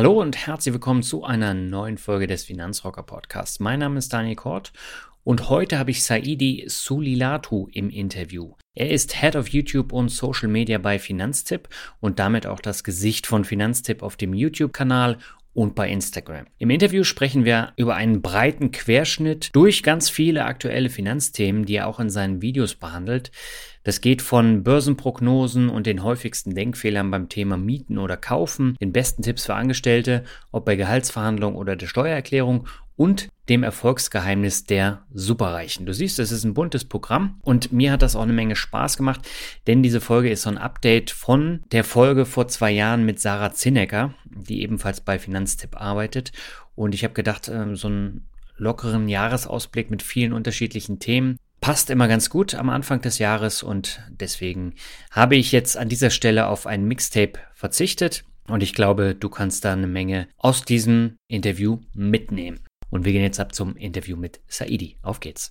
Hallo und herzlich willkommen zu einer neuen Folge des Finanzrocker Podcasts. Mein Name ist Daniel Kort und heute habe ich Saidi Sulilatu im Interview. Er ist Head of YouTube und Social Media bei Finanztipp und damit auch das Gesicht von Finanztipp auf dem YouTube-Kanal und bei Instagram. Im Interview sprechen wir über einen breiten Querschnitt durch ganz viele aktuelle Finanzthemen, die er auch in seinen Videos behandelt. Das geht von Börsenprognosen und den häufigsten Denkfehlern beim Thema Mieten oder Kaufen, den besten Tipps für Angestellte, ob bei Gehaltsverhandlungen oder der Steuererklärung und dem Erfolgsgeheimnis der Superreichen. Du siehst, es ist ein buntes Programm und mir hat das auch eine Menge Spaß gemacht, denn diese Folge ist so ein Update von der Folge vor zwei Jahren mit Sarah Zinnecker, die ebenfalls bei Finanztipp arbeitet. Und ich habe gedacht, ähm, so einen lockeren Jahresausblick mit vielen unterschiedlichen Themen passt immer ganz gut am Anfang des Jahres und deswegen habe ich jetzt an dieser Stelle auf ein Mixtape verzichtet und ich glaube, du kannst da eine Menge aus diesem Interview mitnehmen. Und wir gehen jetzt ab zum Interview mit Saidi. Auf geht's.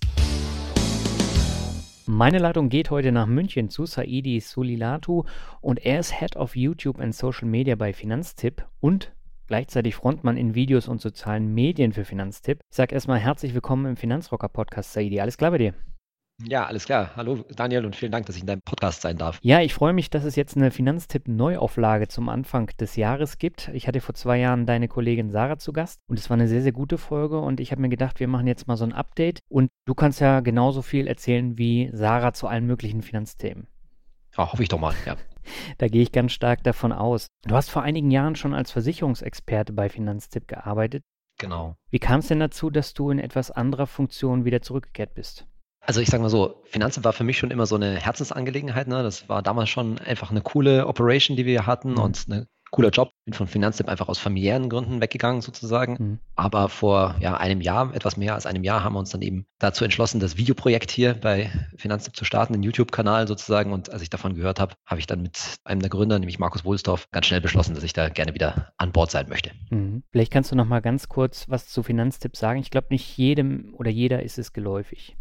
Meine Leitung geht heute nach München zu Saidi Sulilatu und er ist Head of YouTube and Social Media bei Finanztipp und gleichzeitig Frontmann in Videos und sozialen Medien für Finanztipp. Ich sage erstmal herzlich willkommen im Finanzrocker Podcast, Saidi. Alles klar bei dir? Ja, alles klar. Hallo Daniel und vielen Dank, dass ich in deinem Podcast sein darf. Ja, ich freue mich, dass es jetzt eine Finanztipp-Neuauflage zum Anfang des Jahres gibt. Ich hatte vor zwei Jahren deine Kollegin Sarah zu Gast und es war eine sehr, sehr gute Folge und ich habe mir gedacht, wir machen jetzt mal so ein Update und du kannst ja genauso viel erzählen wie Sarah zu allen möglichen Finanzthemen. Ja, hoffe ich doch mal, ja. Da gehe ich ganz stark davon aus. Du hast vor einigen Jahren schon als Versicherungsexperte bei Finanztipp gearbeitet. Genau. Wie kam es denn dazu, dass du in etwas anderer Funktion wieder zurückgekehrt bist? Also ich sage mal so, Finanzen war für mich schon immer so eine Herzensangelegenheit. Ne? Das war damals schon einfach eine coole Operation, die wir hatten mhm. und ein cooler Job. Bin von Finanztipp einfach aus familiären Gründen weggegangen sozusagen. Mhm. Aber vor ja, einem Jahr, etwas mehr als einem Jahr, haben wir uns dann eben dazu entschlossen, das Videoprojekt hier bei Finanztipp zu starten, den YouTube-Kanal sozusagen. Und als ich davon gehört habe, habe ich dann mit einem der Gründer, nämlich Markus Wohlsdorf, ganz schnell beschlossen, dass ich da gerne wieder an Bord sein möchte. Mhm. Vielleicht kannst du noch mal ganz kurz was zu Finanztipp sagen. Ich glaube, nicht jedem oder jeder ist es geläufig.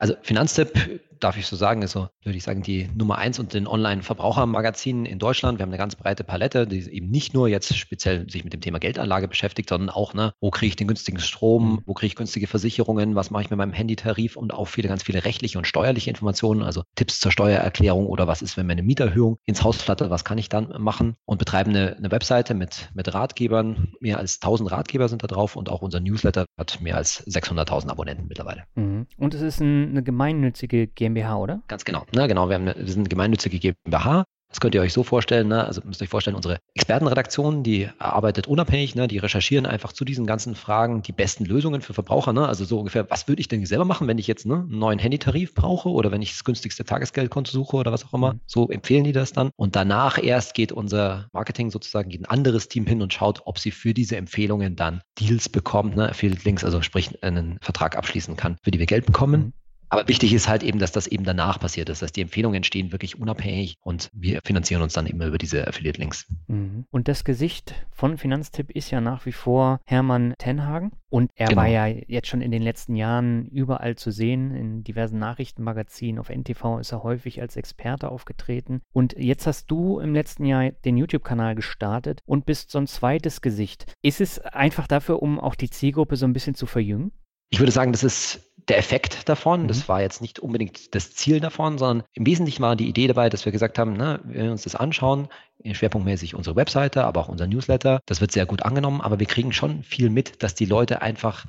Also Finanztipp, darf ich so sagen, ist so, würde ich sagen, die Nummer eins unter den Online-Verbrauchermagazinen in Deutschland. Wir haben eine ganz breite Palette, die eben nicht nur jetzt speziell sich mit dem Thema Geldanlage beschäftigt, sondern auch, ne, wo kriege ich den günstigen Strom, mhm. wo kriege ich günstige Versicherungen, was mache ich mit meinem Handytarif und auch viele, ganz viele rechtliche und steuerliche Informationen, also Tipps zur Steuererklärung oder was ist, wenn meine Mieterhöhung ins Haus flattert, was kann ich dann machen und betreiben eine, eine Webseite mit, mit Ratgebern. Mehr als 1000 Ratgeber sind da drauf und auch unser Newsletter hat mehr als 600.000 Abonnenten mittlerweile. Mhm. Und es ist ein eine gemeinnützige GmbH, oder? Ganz genau. Ne, genau. Wir, haben wir sind eine gemeinnützige GmbH. Das könnt ihr euch so vorstellen, ne? also müsst ihr euch vorstellen, unsere Expertenredaktion, die arbeitet unabhängig, ne? die recherchieren einfach zu diesen ganzen Fragen die besten Lösungen für Verbraucher. Ne? Also so ungefähr, was würde ich denn selber machen, wenn ich jetzt ne, einen neuen Handytarif brauche oder wenn ich das günstigste Tagesgeldkonto suche oder was auch immer. Mhm. So empfehlen die das dann. Und danach erst geht unser Marketing sozusagen, geht ein anderes Team hin und schaut, ob sie für diese Empfehlungen dann Deals bekommt, ne? Affiliate Links, also sprich einen Vertrag abschließen kann, für die wir Geld bekommen. Aber wichtig ist halt eben, dass das eben danach passiert ist. Das heißt, die Empfehlungen entstehen wirklich unabhängig und wir finanzieren uns dann immer über diese Affiliate-Links. Mhm. Und das Gesicht von Finanztipp ist ja nach wie vor Hermann Tenhagen. Und er genau. war ja jetzt schon in den letzten Jahren überall zu sehen. In diversen Nachrichtenmagazinen. Auf NTV ist er häufig als Experte aufgetreten. Und jetzt hast du im letzten Jahr den YouTube-Kanal gestartet und bist so ein zweites Gesicht. Ist es einfach dafür, um auch die Zielgruppe so ein bisschen zu verjüngen? Ich würde sagen, das ist der Effekt davon. Mhm. Das war jetzt nicht unbedingt das Ziel davon, sondern im Wesentlichen war die Idee dabei, dass wir gesagt haben, na, wenn wir uns das anschauen, schwerpunktmäßig unsere Webseite, aber auch unser Newsletter, das wird sehr gut angenommen, aber wir kriegen schon viel mit, dass die Leute einfach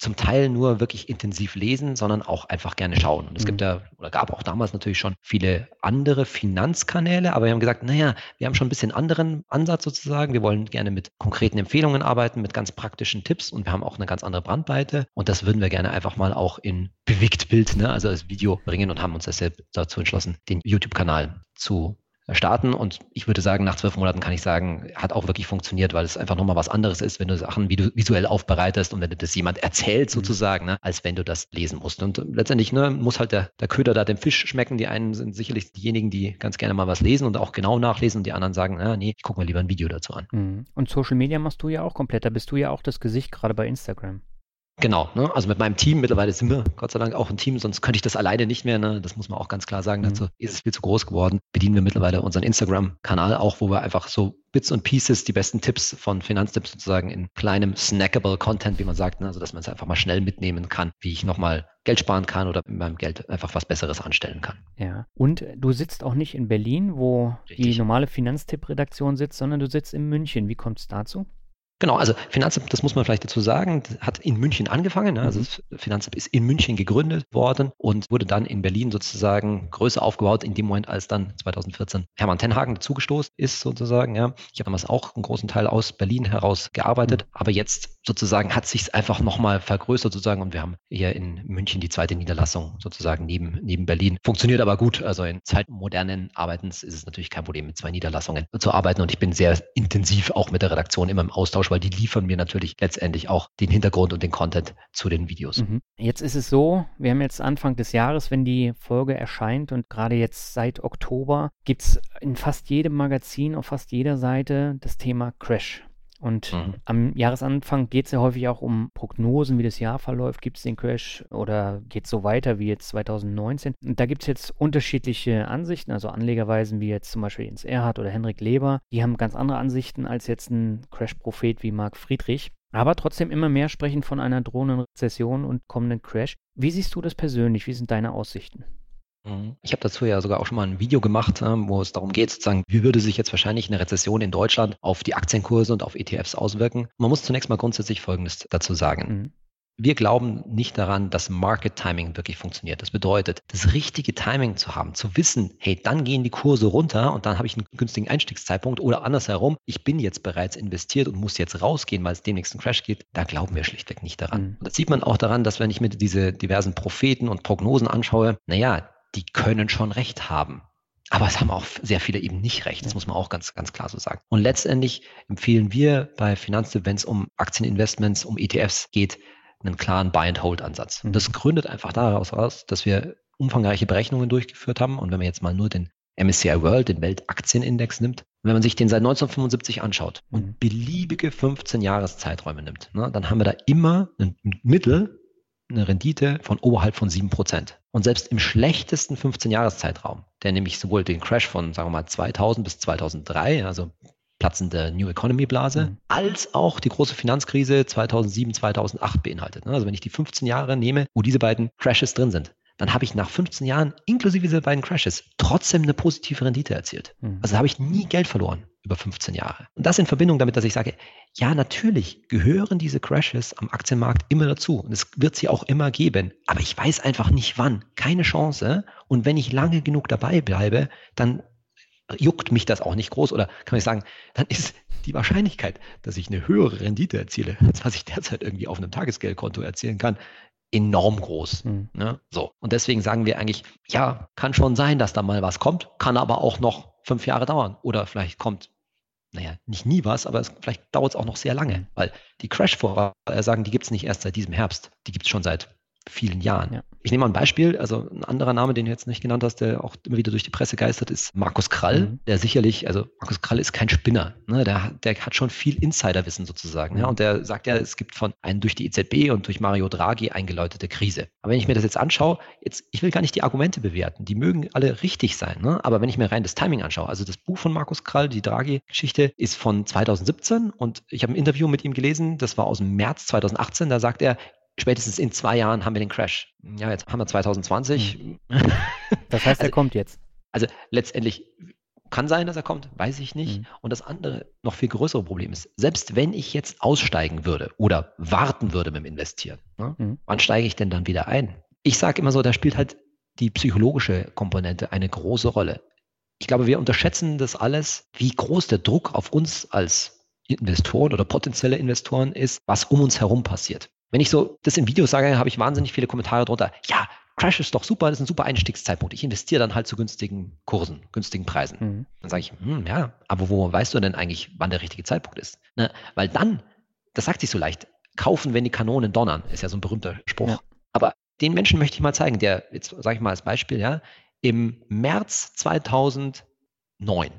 zum Teil nur wirklich intensiv lesen, sondern auch einfach gerne schauen. Und es mhm. gibt ja, oder gab auch damals natürlich schon viele andere Finanzkanäle, aber wir haben gesagt, naja, wir haben schon ein bisschen anderen Ansatz sozusagen. Wir wollen gerne mit konkreten Empfehlungen arbeiten, mit ganz praktischen Tipps und wir haben auch eine ganz andere Brandweite. Und das würden wir gerne einfach mal auch in Bewegtbild, ne, also als Video bringen und haben uns deshalb dazu entschlossen, den YouTube-Kanal zu starten. Und ich würde sagen, nach zwölf Monaten kann ich sagen, hat auch wirklich funktioniert, weil es einfach nochmal was anderes ist, wenn du Sachen visuell aufbereitest und wenn du das jemand erzählt mhm. sozusagen, ne, als wenn du das lesen musst. Und letztendlich ne, muss halt der, der Köder da dem Fisch schmecken. Die einen sind sicherlich diejenigen, die ganz gerne mal was lesen und auch genau nachlesen und die anderen sagen, na, nee, ich gucke mir lieber ein Video dazu an. Mhm. Und Social Media machst du ja auch komplett. Da bist du ja auch das Gesicht gerade bei Instagram. Genau, ne? also mit meinem Team, mittlerweile sind wir Gott sei Dank auch ein Team, sonst könnte ich das alleine nicht mehr, ne? das muss man auch ganz klar sagen, mhm. dazu ist es viel zu groß geworden. Bedienen wir mittlerweile unseren Instagram-Kanal auch, wo wir einfach so Bits und Pieces, die besten Tipps von Finanztipps sozusagen in kleinem snackable Content, wie man sagt, ne? also dass man es einfach mal schnell mitnehmen kann, wie ich nochmal Geld sparen kann oder mit meinem Geld einfach was Besseres anstellen kann. Ja, und du sitzt auch nicht in Berlin, wo Richtig. die normale Finanztipp-Redaktion sitzt, sondern du sitzt in München. Wie kommt es dazu? Genau, also Finanzamt, das muss man vielleicht dazu sagen, hat in München angefangen. Ne? Also das Finanzamt ist in München gegründet worden und wurde dann in Berlin sozusagen größer aufgebaut in dem Moment, als dann 2014 Hermann Tenhagen dazugestoßen ist sozusagen. Ja. Ich habe damals auch einen großen Teil aus Berlin heraus gearbeitet, mhm. aber jetzt sozusagen hat sich einfach nochmal vergrößert sozusagen und wir haben hier in München die zweite Niederlassung sozusagen neben, neben Berlin. Funktioniert aber gut. Also in Zeiten modernen Arbeitens ist es natürlich kein Problem, mit zwei Niederlassungen zu arbeiten und ich bin sehr intensiv auch mit der Redaktion immer im Austausch weil die liefern mir natürlich letztendlich auch den Hintergrund und den Content zu den Videos. Mhm. Jetzt ist es so, wir haben jetzt Anfang des Jahres, wenn die Folge erscheint und gerade jetzt seit Oktober gibt es in fast jedem Magazin, auf fast jeder Seite das Thema Crash. Und mhm. am Jahresanfang geht es ja häufig auch um Prognosen, wie das Jahr verläuft. Gibt es den Crash oder geht es so weiter wie jetzt 2019? Und da gibt es jetzt unterschiedliche Ansichten, also Anlegerweisen wie jetzt zum Beispiel Jens Erhard oder Henrik Leber. Die haben ganz andere Ansichten als jetzt ein Crash-Prophet wie Marc Friedrich. Aber trotzdem immer mehr sprechen von einer drohenden Rezession und kommenden Crash. Wie siehst du das persönlich? Wie sind deine Aussichten? Mhm. Ich habe dazu ja sogar auch schon mal ein Video gemacht, ähm, wo es darum geht, sozusagen, wie würde sich jetzt wahrscheinlich eine Rezession in Deutschland auf die Aktienkurse und auf ETFs auswirken. Man muss zunächst mal grundsätzlich Folgendes dazu sagen. Mhm. Wir glauben nicht daran, dass Market Timing wirklich funktioniert. Das bedeutet, das richtige Timing zu haben, zu wissen, hey, dann gehen die Kurse runter und dann habe ich einen günstigen Einstiegszeitpunkt oder andersherum, ich bin jetzt bereits investiert und muss jetzt rausgehen, weil es demnächst einen Crash gibt. Da glauben wir schlichtweg nicht daran. Mhm. Und das sieht man auch daran, dass wenn ich mir diese diversen Propheten und Prognosen anschaue, naja, die können schon recht haben. Aber es haben auch sehr viele eben nicht recht. Das muss man auch ganz, ganz klar so sagen. Und letztendlich empfehlen wir bei Finanztipp, wenn es um Aktieninvestments, um ETFs geht, einen klaren Buy-and-Hold-Ansatz. Und das mhm. gründet einfach daraus aus, dass wir umfangreiche Berechnungen durchgeführt haben. Und wenn man jetzt mal nur den MSCI World, den Weltaktienindex nimmt, wenn man sich den seit 1975 anschaut und mhm. beliebige 15 Jahreszeiträume nimmt, ne, dann haben wir da immer ein Mittel eine Rendite von oberhalb von 7%. Und selbst im schlechtesten 15-Jahres-Zeitraum, der nämlich sowohl den Crash von, sagen wir mal, 2000 bis 2003, also platzende New Economy Blase, mhm. als auch die große Finanzkrise 2007, 2008 beinhaltet. Also wenn ich die 15 Jahre nehme, wo diese beiden Crashes drin sind, dann habe ich nach 15 Jahren, inklusive dieser beiden Crashes, trotzdem eine positive Rendite erzielt. Mhm. Also habe ich nie Geld verloren über 15 Jahre. Und das in Verbindung damit, dass ich sage, ja, natürlich gehören diese Crashes am Aktienmarkt immer dazu. Und es wird sie auch immer geben. Aber ich weiß einfach nicht wann. Keine Chance. Und wenn ich lange genug dabei bleibe, dann juckt mich das auch nicht groß. Oder kann ich sagen, dann ist die Wahrscheinlichkeit, dass ich eine höhere Rendite erziele, als was ich derzeit irgendwie auf einem Tagesgeldkonto erzielen kann, enorm groß. Mhm. Ne? So. Und deswegen sagen wir eigentlich, ja, kann schon sein, dass da mal was kommt, kann aber auch noch fünf Jahre dauern. Oder vielleicht kommt, naja, nicht nie was, aber es, vielleicht dauert es auch noch sehr lange. Weil die Crash-Vorhersagen, die gibt es nicht erst seit diesem Herbst. Die gibt es schon seit vielen Jahren. Ja. Ich nehme mal ein Beispiel, also ein anderer Name, den du jetzt nicht genannt hast, der auch immer wieder durch die Presse geistert, ist Markus Krall, mhm. der sicherlich, also Markus Krall ist kein Spinner, ne? der, der hat schon viel Insiderwissen sozusagen. Ja? Und der sagt ja, es gibt von einem durch die EZB und durch Mario Draghi eingeläutete Krise. Aber wenn ich mir das jetzt anschaue, jetzt, ich will gar nicht die Argumente bewerten, die mögen alle richtig sein, ne? aber wenn ich mir rein das Timing anschaue, also das Buch von Markus Krall, die Draghi-Geschichte, ist von 2017 und ich habe ein Interview mit ihm gelesen, das war aus dem März 2018, da sagt er, spätestens in zwei Jahren haben wir den Crash. Ja, jetzt haben wir 2020. Hm. Das heißt, also, er kommt jetzt. Also letztendlich kann sein, dass er kommt, weiß ich nicht. Mhm. Und das andere, noch viel größere Problem ist, selbst wenn ich jetzt aussteigen würde oder warten würde mit dem Investieren, ne, mhm. wann steige ich denn dann wieder ein? Ich sage immer so, da spielt halt die psychologische Komponente eine große Rolle. Ich glaube, wir unterschätzen das alles, wie groß der Druck auf uns als Investoren oder potenzielle Investoren ist, was um uns herum passiert. Wenn ich so das in Videos sage, habe ich wahnsinnig viele Kommentare drunter. Ja, Crash ist doch super, das ist ein super Einstiegszeitpunkt. Ich investiere dann halt zu günstigen Kursen, günstigen Preisen. Mhm. Dann sage ich, hm, ja, aber wo weißt du denn eigentlich, wann der richtige Zeitpunkt ist? Ne? Weil dann, das sagt sich so leicht, kaufen, wenn die Kanonen donnern, ist ja so ein berühmter Spruch. Ja. Aber den Menschen möchte ich mal zeigen, der, jetzt sage ich mal als Beispiel, ja, im März 2009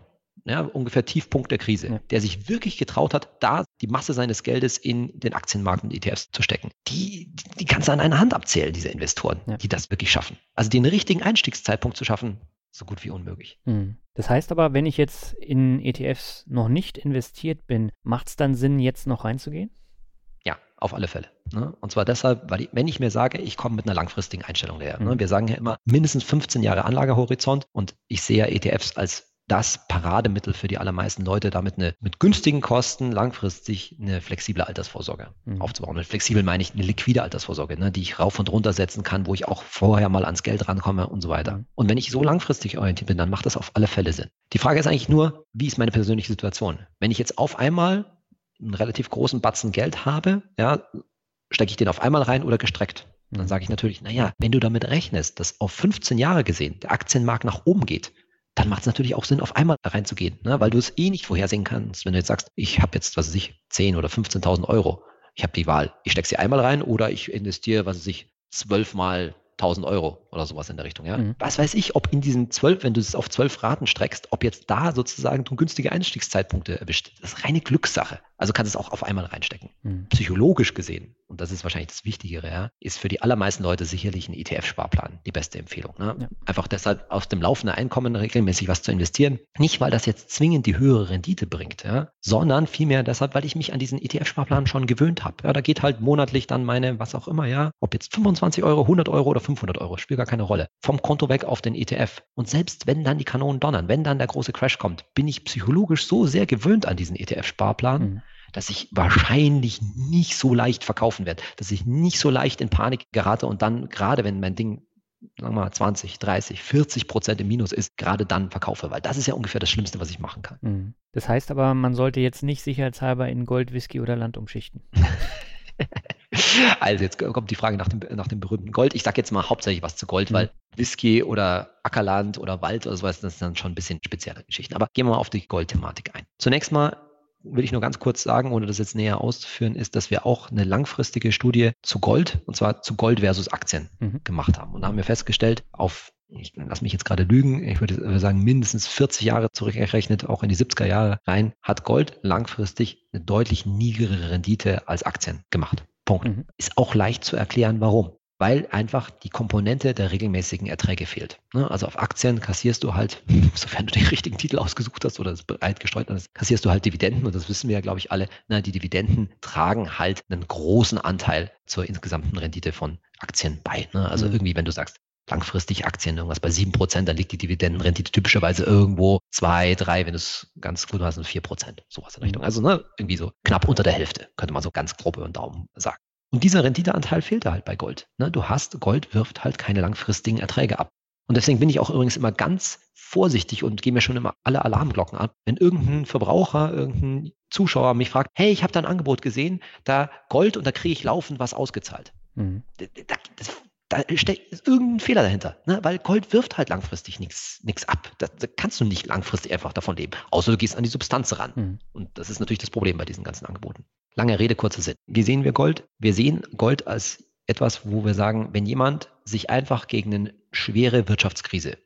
ja, ungefähr Tiefpunkt der Krise, ja. der sich wirklich getraut hat, da die Masse seines Geldes in den Aktienmarkt und ETFs zu stecken. Die, die, kannst du an einer Hand abzählen, diese Investoren, ja. die das wirklich schaffen. Also den richtigen Einstiegszeitpunkt zu schaffen, so gut wie unmöglich. Hm. Das heißt aber, wenn ich jetzt in ETFs noch nicht investiert bin, macht es dann Sinn, jetzt noch reinzugehen? Ja, auf alle Fälle. Ne? Und zwar deshalb, weil ich, wenn ich mir sage, ich komme mit einer langfristigen Einstellung daher. Ne? Mhm. Wir sagen ja immer mindestens 15 Jahre Anlagehorizont und ich sehe ja ETFs als das Parademittel für die allermeisten Leute, damit eine, mit günstigen Kosten langfristig eine flexible Altersvorsorge mhm. aufzubauen. Und flexibel meine ich eine liquide Altersvorsorge, ne, die ich rauf und runter setzen kann, wo ich auch vorher mal ans Geld rankomme und so weiter. Mhm. Und wenn ich so langfristig orientiert bin, dann macht das auf alle Fälle Sinn. Die Frage ist eigentlich nur, wie ist meine persönliche Situation? Wenn ich jetzt auf einmal einen relativ großen Batzen Geld habe, ja, stecke ich den auf einmal rein oder gestreckt? dann mhm. sage ich natürlich, naja, wenn du damit rechnest, dass auf 15 Jahre gesehen der Aktienmarkt nach oben geht, dann macht es natürlich auch Sinn, auf einmal reinzugehen, ne? weil du es eh nicht vorhersehen kannst. Wenn du jetzt sagst, ich habe jetzt, was weiß ich, 10 oder 15.000 Euro, ich habe die Wahl, ich stecke sie einmal rein oder ich investiere, was weiß ich, zwölfmal 1000 Euro oder sowas in der Richtung. Ja? Mhm. Was weiß ich, ob in diesen zwölf, wenn du es auf zwölf Raten streckst, ob jetzt da sozusagen du günstige Einstiegszeitpunkte erwischt. Das ist reine Glückssache. Also kannst du es auch auf einmal reinstecken. Mhm. Psychologisch gesehen, und das ist wahrscheinlich das Wichtigere, ja, ist für die allermeisten Leute sicherlich ein ETF-Sparplan die beste Empfehlung. Ne? Ja. Einfach deshalb aus dem laufenden Einkommen regelmäßig was zu investieren. Nicht, weil das jetzt zwingend die höhere Rendite bringt, ja, sondern vielmehr deshalb, weil ich mich an diesen ETF-Sparplan schon gewöhnt habe. Ja, da geht halt monatlich dann meine, was auch immer, ja, ob jetzt 25 Euro, 100 Euro oder 500 Euro, spielt gar keine Rolle. Vom Konto weg auf den ETF. Und selbst wenn dann die Kanonen donnern, wenn dann der große Crash kommt, bin ich psychologisch so sehr gewöhnt an diesen ETF-Sparplan, mhm dass ich wahrscheinlich nicht so leicht verkaufen werde, dass ich nicht so leicht in Panik gerate und dann, gerade wenn mein Ding sagen wir mal 20, 30, 40 Prozent im Minus ist, gerade dann verkaufe, weil das ist ja ungefähr das Schlimmste, was ich machen kann. Mhm. Das heißt aber, man sollte jetzt nicht sicherheitshalber in Gold, Whisky oder Land umschichten. also jetzt kommt die Frage nach dem, nach dem berühmten Gold. Ich sage jetzt mal hauptsächlich was zu Gold, mhm. weil Whisky oder Ackerland oder Wald oder sowas, das sind dann schon ein bisschen spezielle Geschichten. Aber gehen wir mal auf die Goldthematik ein. Zunächst mal will ich nur ganz kurz sagen, ohne das jetzt näher auszuführen, ist, dass wir auch eine langfristige Studie zu Gold, und zwar zu Gold versus Aktien mhm. gemacht haben. Und da haben wir festgestellt, auf, ich lass mich jetzt gerade lügen, ich würde sagen, mindestens 40 Jahre zurückgerechnet, auch in die 70er Jahre rein, hat Gold langfristig eine deutlich niedrigere Rendite als Aktien gemacht. Punkt. Mhm. Ist auch leicht zu erklären, warum weil einfach die Komponente der regelmäßigen Erträge fehlt. Ne? Also auf Aktien kassierst du halt, sofern du den richtigen Titel ausgesucht hast oder es breit gestreut hast, kassierst du halt Dividenden und das wissen wir ja, glaube ich, alle. Na, die Dividenden tragen halt einen großen Anteil zur insgesamten Rendite von Aktien bei. Ne? Also mhm. irgendwie, wenn du sagst, langfristig Aktien irgendwas bei sieben Prozent, dann liegt die Dividendenrendite typischerweise irgendwo zwei, drei, wenn du es ganz gut hast, vier Prozent, sowas in Richtung. Mhm. Also ne, irgendwie so knapp unter der Hälfte, könnte man so ganz grob über den Daumen sagen. Und dieser Renditeanteil fehlte halt bei Gold. Ne? Du hast, Gold wirft halt keine langfristigen Erträge ab. Und deswegen bin ich auch übrigens immer ganz vorsichtig und gehe mir schon immer alle Alarmglocken ab. Wenn irgendein Verbraucher, irgendein Zuschauer mich fragt, hey, ich habe da ein Angebot gesehen, da Gold und da kriege ich laufend was ausgezahlt. Mhm. Da, das, da steckt irgendein Fehler dahinter, ne? weil Gold wirft halt langfristig nichts ab. Da, da, kannst du nicht langfristig einfach davon leben, außer du gehst an die Substanz ran. Mhm. Und das ist natürlich das Problem bei diesen ganzen Angeboten. Lange Rede, kurzer Sinn. Wie sehen wir Gold? Wir sehen Gold als etwas, wo wir sagen, wenn jemand sich einfach gegen eine schwere Wirtschaftskrise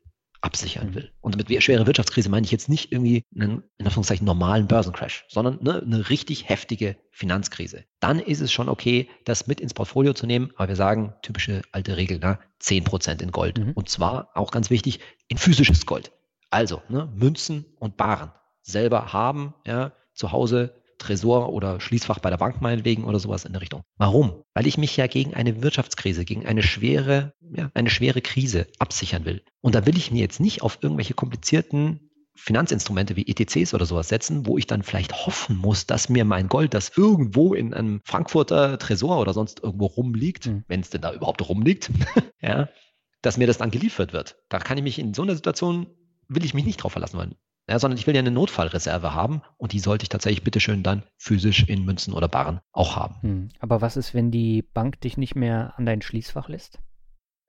absichern will. Und mit schwere Wirtschaftskrise meine ich jetzt nicht irgendwie einen, in Anführungszeichen, normalen Börsencrash, sondern ne, eine richtig heftige Finanzkrise. Dann ist es schon okay, das mit ins Portfolio zu nehmen, aber wir sagen, typische alte Regel, ne, 10% in Gold. Mhm. Und zwar, auch ganz wichtig, in physisches Gold. Also ne, Münzen und Baren selber haben, ja, zu Hause Tresor oder Schließfach bei der Bank meinetwegen oder sowas in der Richtung. Warum? Weil ich mich ja gegen eine Wirtschaftskrise, gegen eine schwere, ja, eine schwere Krise absichern will. Und da will ich mir jetzt nicht auf irgendwelche komplizierten Finanzinstrumente wie ETCs oder sowas setzen, wo ich dann vielleicht hoffen muss, dass mir mein Gold, das irgendwo in einem Frankfurter Tresor oder sonst irgendwo rumliegt, mhm. wenn es denn da überhaupt rumliegt, ja, dass mir das dann geliefert wird. Da kann ich mich in so einer Situation, will ich mich nicht drauf verlassen wollen ja, sondern ich will ja eine Notfallreserve haben und die sollte ich tatsächlich bitteschön dann physisch in Münzen oder Barren auch haben. Hm. Aber was ist, wenn die Bank dich nicht mehr an dein Schließfach lässt?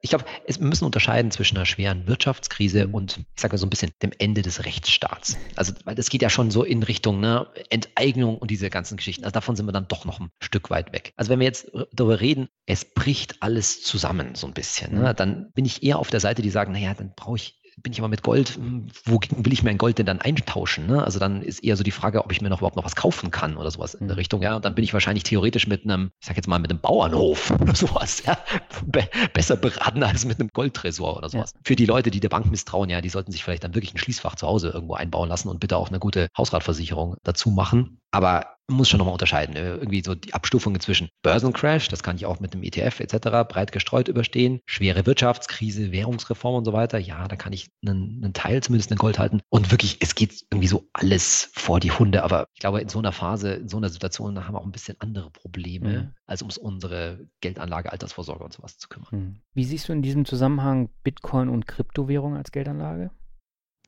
Ich glaube, wir müssen unterscheiden zwischen einer schweren Wirtschaftskrise hm. und, ich sage mal so ein bisschen, dem Ende des Rechtsstaats. Also, weil das geht ja schon so in Richtung ne, Enteignung und diese ganzen Geschichten. Also davon sind wir dann doch noch ein Stück weit weg. Also wenn wir jetzt darüber reden, es bricht alles zusammen so ein bisschen, ne, hm. dann bin ich eher auf der Seite, die sagen, naja, dann brauche ich bin ich aber mit Gold, hm, wogegen will ich mein Gold denn dann eintauschen? Ne? Also dann ist eher so die Frage, ob ich mir noch überhaupt noch was kaufen kann oder sowas in der mhm. Richtung. Ja, und dann bin ich wahrscheinlich theoretisch mit einem, ich sag jetzt mal, mit einem Bauernhof oder sowas, ja, Be besser beraten als mit einem Goldtresor oder sowas. Ja. Für die Leute, die der Bank misstrauen, ja, die sollten sich vielleicht dann wirklich ein Schließfach zu Hause irgendwo einbauen lassen und bitte auch eine gute Hausratversicherung dazu machen. Aber man muss schon nochmal unterscheiden. Ne? Irgendwie so die Abstufungen zwischen Börsencrash, das kann ich auch mit einem ETF etc. breit gestreut überstehen, schwere Wirtschaftskrise, Währungsreform und so weiter. Ja, da kann ich einen, einen Teil zumindest in Gold halten. Und wirklich, es geht irgendwie so alles vor die Hunde. Aber ich glaube, in so einer Phase, in so einer Situation haben wir auch ein bisschen andere Probleme, mhm. als um unsere Geldanlage, Altersvorsorge und sowas zu kümmern. Mhm. Wie siehst du in diesem Zusammenhang Bitcoin und Kryptowährung als Geldanlage?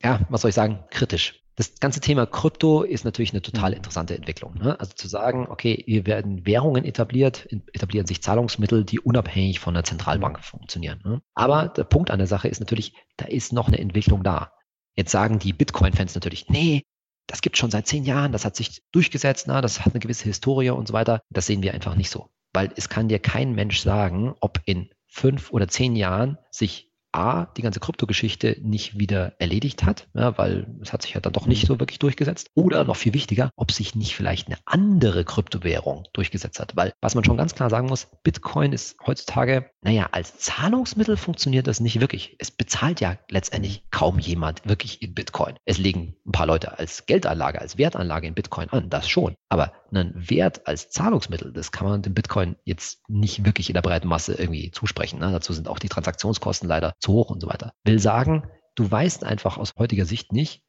Ja, was soll ich sagen? Kritisch. Das ganze Thema Krypto ist natürlich eine total interessante Entwicklung. Ne? Also zu sagen, okay, hier werden Währungen etabliert, etablieren sich Zahlungsmittel, die unabhängig von der Zentralbank mhm. funktionieren. Ne? Aber der Punkt an der Sache ist natürlich, da ist noch eine Entwicklung da. Jetzt sagen die Bitcoin-Fans natürlich, nee, das gibt schon seit zehn Jahren, das hat sich durchgesetzt, na, das hat eine gewisse Historie und so weiter. Das sehen wir einfach nicht so. Weil es kann dir kein Mensch sagen, ob in fünf oder zehn Jahren sich A, die ganze Kryptogeschichte nicht wieder erledigt hat, ja, weil es hat sich ja dann doch nicht so wirklich durchgesetzt. Oder noch viel wichtiger, ob sich nicht vielleicht eine andere Kryptowährung durchgesetzt hat. Weil was man schon ganz klar sagen muss, Bitcoin ist heutzutage, naja, als Zahlungsmittel funktioniert das nicht wirklich. Es bezahlt ja letztendlich kaum jemand wirklich in Bitcoin. Es legen ein paar Leute als Geldanlage, als Wertanlage in Bitcoin an, das schon. Aber einen Wert als Zahlungsmittel, das kann man dem Bitcoin jetzt nicht wirklich in der breiten Masse irgendwie zusprechen. Ne? Dazu sind auch die Transaktionskosten leider zu hoch und so weiter. Will sagen, du weißt einfach aus heutiger Sicht nicht,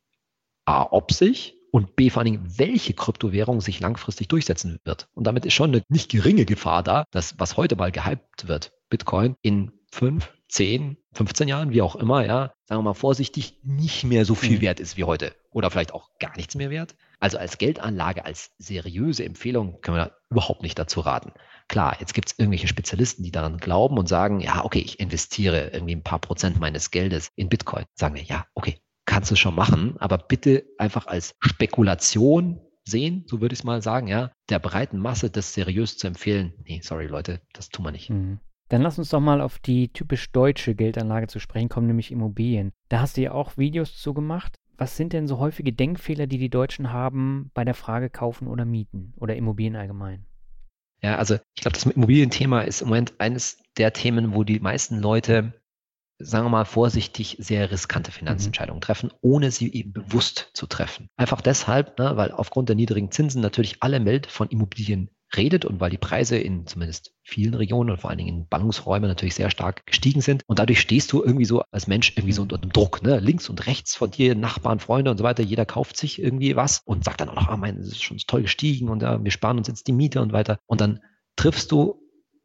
A, ob sich und B, vor allen Dingen, welche Kryptowährung sich langfristig durchsetzen wird. Und damit ist schon eine nicht geringe Gefahr da, dass was heute mal gehypt wird, Bitcoin, in fünf, zehn, 15 Jahren, wie auch immer, ja, sagen wir mal vorsichtig, nicht mehr so viel mhm. wert ist wie heute. Oder vielleicht auch gar nichts mehr wert. Also als Geldanlage, als seriöse Empfehlung können wir da überhaupt nicht dazu raten. Klar, jetzt gibt es irgendwelche Spezialisten, die daran glauben und sagen, ja, okay, ich investiere irgendwie ein paar Prozent meines Geldes in Bitcoin. Sagen wir, ja, okay, kannst du schon machen, aber bitte einfach als Spekulation sehen, so würde ich es mal sagen, ja, der breiten Masse das seriös zu empfehlen. Nee, sorry Leute, das tun wir nicht. Mhm. Dann lass uns doch mal auf die typisch deutsche Geldanlage zu sprechen kommen, nämlich Immobilien. Da hast du ja auch Videos zu gemacht. Was sind denn so häufige Denkfehler, die die Deutschen haben bei der Frage kaufen oder mieten oder Immobilien allgemein? Ja, also ich glaube, das Immobilienthema ist im Moment eines der Themen, wo die meisten Leute, sagen wir mal vorsichtig, sehr riskante Finanzentscheidungen mhm. treffen, ohne sie eben bewusst zu treffen. Einfach deshalb, ne, weil aufgrund der niedrigen Zinsen natürlich alle Welt von Immobilien redet und weil die Preise in zumindest vielen Regionen und vor allen Dingen in Ballungsräumen natürlich sehr stark gestiegen sind. Und dadurch stehst du irgendwie so als Mensch irgendwie so unter dem Druck, ne? Links und rechts von dir, Nachbarn, Freunde und so weiter. Jeder kauft sich irgendwie was und sagt dann auch noch, ah, mein, das ist schon toll gestiegen und ja, wir sparen uns jetzt die Miete und weiter. Und dann triffst du,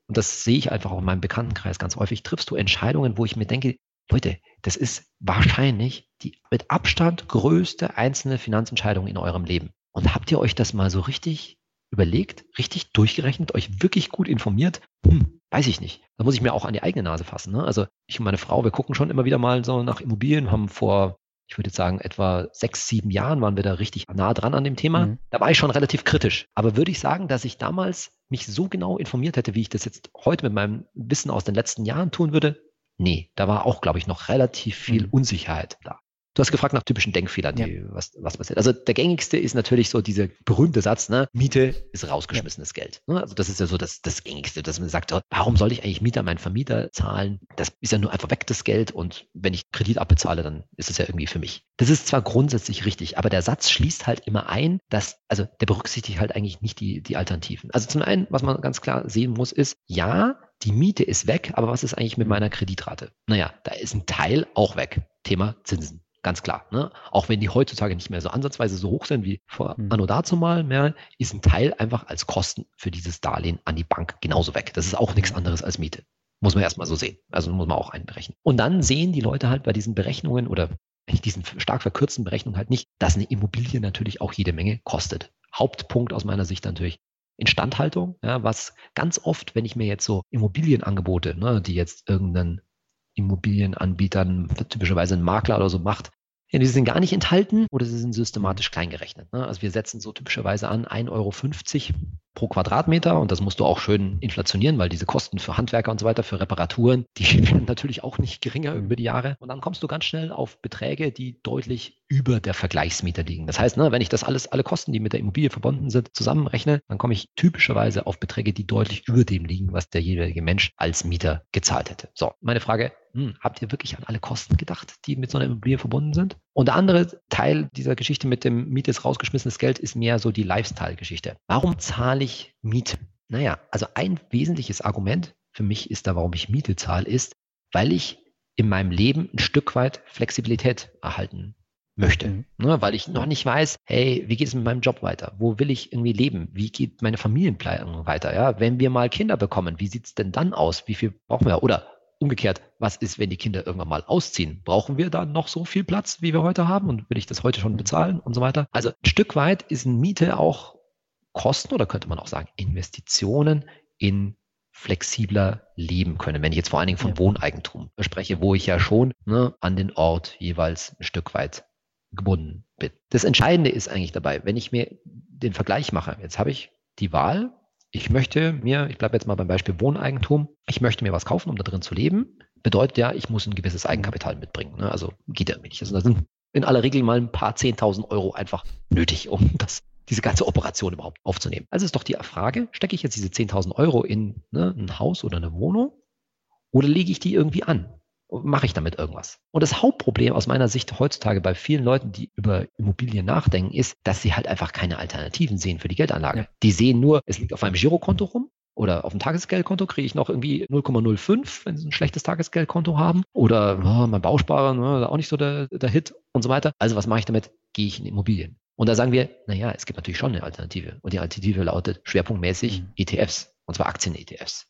und das sehe ich einfach auch in meinem Bekanntenkreis ganz häufig, triffst du Entscheidungen, wo ich mir denke, Leute, das ist wahrscheinlich die mit Abstand größte einzelne Finanzentscheidung in eurem Leben. Und habt ihr euch das mal so richtig überlegt, richtig durchgerechnet, euch wirklich gut informiert? Hm, weiß ich nicht. Da muss ich mir auch an die eigene Nase fassen. Ne? Also ich und meine Frau, wir gucken schon immer wieder mal so nach Immobilien, haben vor ich würde jetzt sagen, etwa sechs, sieben Jahren waren wir da richtig nah dran an dem Thema. Mhm. Da war ich schon relativ kritisch. Aber würde ich sagen, dass ich damals mich so genau informiert hätte, wie ich das jetzt heute mit meinem Wissen aus den letzten Jahren tun würde? Nee, da war auch, glaube ich, noch relativ viel mhm. Unsicherheit da. Du hast gefragt nach typischen Denkfehlern, die, ja. was, was passiert. Also der gängigste ist natürlich so dieser berühmte Satz, ne? Miete ist rausgeschmissenes ja. Geld. Ne? Also das ist ja so das, das gängigste, dass man sagt, warum soll ich eigentlich Mieter meinen Vermieter zahlen? Das ist ja nur einfach weg das Geld und wenn ich Kredit abbezahle, dann ist es ja irgendwie für mich. Das ist zwar grundsätzlich richtig, aber der Satz schließt halt immer ein, dass, also der berücksichtigt halt eigentlich nicht die, die Alternativen. Also zum einen, was man ganz klar sehen muss, ist, ja, die Miete ist weg, aber was ist eigentlich mit meiner Kreditrate? Naja, da ist ein Teil auch weg. Thema Zinsen. Ganz klar. Ne? Auch wenn die heutzutage nicht mehr so ansatzweise so hoch sind wie vor mhm. anno dazu mal mehr, ist ein Teil einfach als Kosten für dieses Darlehen an die Bank genauso weg. Das ist auch nichts anderes als Miete. Muss man erstmal so sehen. Also muss man auch einberechnen. Und dann sehen die Leute halt bei diesen Berechnungen oder diesen stark verkürzten Berechnungen halt nicht, dass eine Immobilie natürlich auch jede Menge kostet. Hauptpunkt aus meiner Sicht natürlich Instandhaltung, ja, was ganz oft, wenn ich mir jetzt so Immobilienangebote, ne, die jetzt irgendein Immobilienanbietern, typischerweise ein Makler oder so macht, ja, die sind gar nicht enthalten oder sie sind systematisch kleingerechnet. Ne? Also wir setzen so typischerweise an 1,50 Euro pro Quadratmeter und das musst du auch schön inflationieren, weil diese Kosten für Handwerker und so weiter, für Reparaturen, die werden natürlich auch nicht geringer über die Jahre. Und dann kommst du ganz schnell auf Beträge, die deutlich über der Vergleichsmieter liegen. Das heißt, ne, wenn ich das alles, alle Kosten, die mit der Immobilie verbunden sind, zusammenrechne, dann komme ich typischerweise auf Beträge, die deutlich über dem liegen, was der jeweilige Mensch als Mieter gezahlt hätte. So, meine Frage, hm, habt ihr wirklich an alle Kosten gedacht, die mit so einer Immobilie verbunden sind? Und der andere Teil dieser Geschichte mit dem Miete ist rausgeschmissenes Geld ist mehr so die Lifestyle-Geschichte. Warum zahle ich Miete? Naja, also ein wesentliches Argument für mich ist da, warum ich Miete zahle, ist, weil ich in meinem Leben ein Stück weit Flexibilität erhalten möchte. Mhm. Ne, weil ich noch nicht weiß, hey, wie geht es mit meinem Job weiter? Wo will ich irgendwie leben? Wie geht meine Familienplanung weiter? Ja, wenn wir mal Kinder bekommen, wie sieht es denn dann aus? Wie viel brauchen wir? Oder umgekehrt, was ist, wenn die Kinder irgendwann mal ausziehen? Brauchen wir da noch so viel Platz, wie wir heute haben? Und will ich das heute schon bezahlen und so weiter? Also ein Stück weit ist eine Miete auch Kosten oder könnte man auch sagen Investitionen in flexibler leben können. Wenn ich jetzt vor allen Dingen von ja. Wohneigentum spreche, wo ich ja schon ne, an den Ort jeweils ein Stück weit gebunden bin. Das Entscheidende ist eigentlich dabei, wenn ich mir den Vergleich mache, jetzt habe ich die Wahl, ich möchte mir, ich bleibe jetzt mal beim Beispiel Wohneigentum, ich möchte mir was kaufen, um da drin zu leben. Bedeutet ja, ich muss ein gewisses Eigenkapital mitbringen. Ne? Also geht ja nicht. Also da sind in aller Regel mal ein paar 10.000 Euro einfach nötig, um das, diese ganze Operation überhaupt aufzunehmen. Also ist doch die Frage, stecke ich jetzt diese 10.000 Euro in ne, ein Haus oder eine Wohnung oder lege ich die irgendwie an? Mache ich damit irgendwas? Und das Hauptproblem aus meiner Sicht heutzutage bei vielen Leuten, die über Immobilien nachdenken, ist, dass sie halt einfach keine Alternativen sehen für die Geldanlage. Ja. Die sehen nur, es liegt auf meinem Girokonto rum oder auf dem Tagesgeldkonto kriege ich noch irgendwie 0,05, wenn sie ein schlechtes Tagesgeldkonto haben. Oder oh, mein Bausparer, ne, auch nicht so der, der Hit und so weiter. Also was mache ich damit? Gehe ich in Immobilien. Und da sagen wir, naja, es gibt natürlich schon eine Alternative. Und die Alternative lautet schwerpunktmäßig mhm. ETFs, und zwar Aktien-ETFs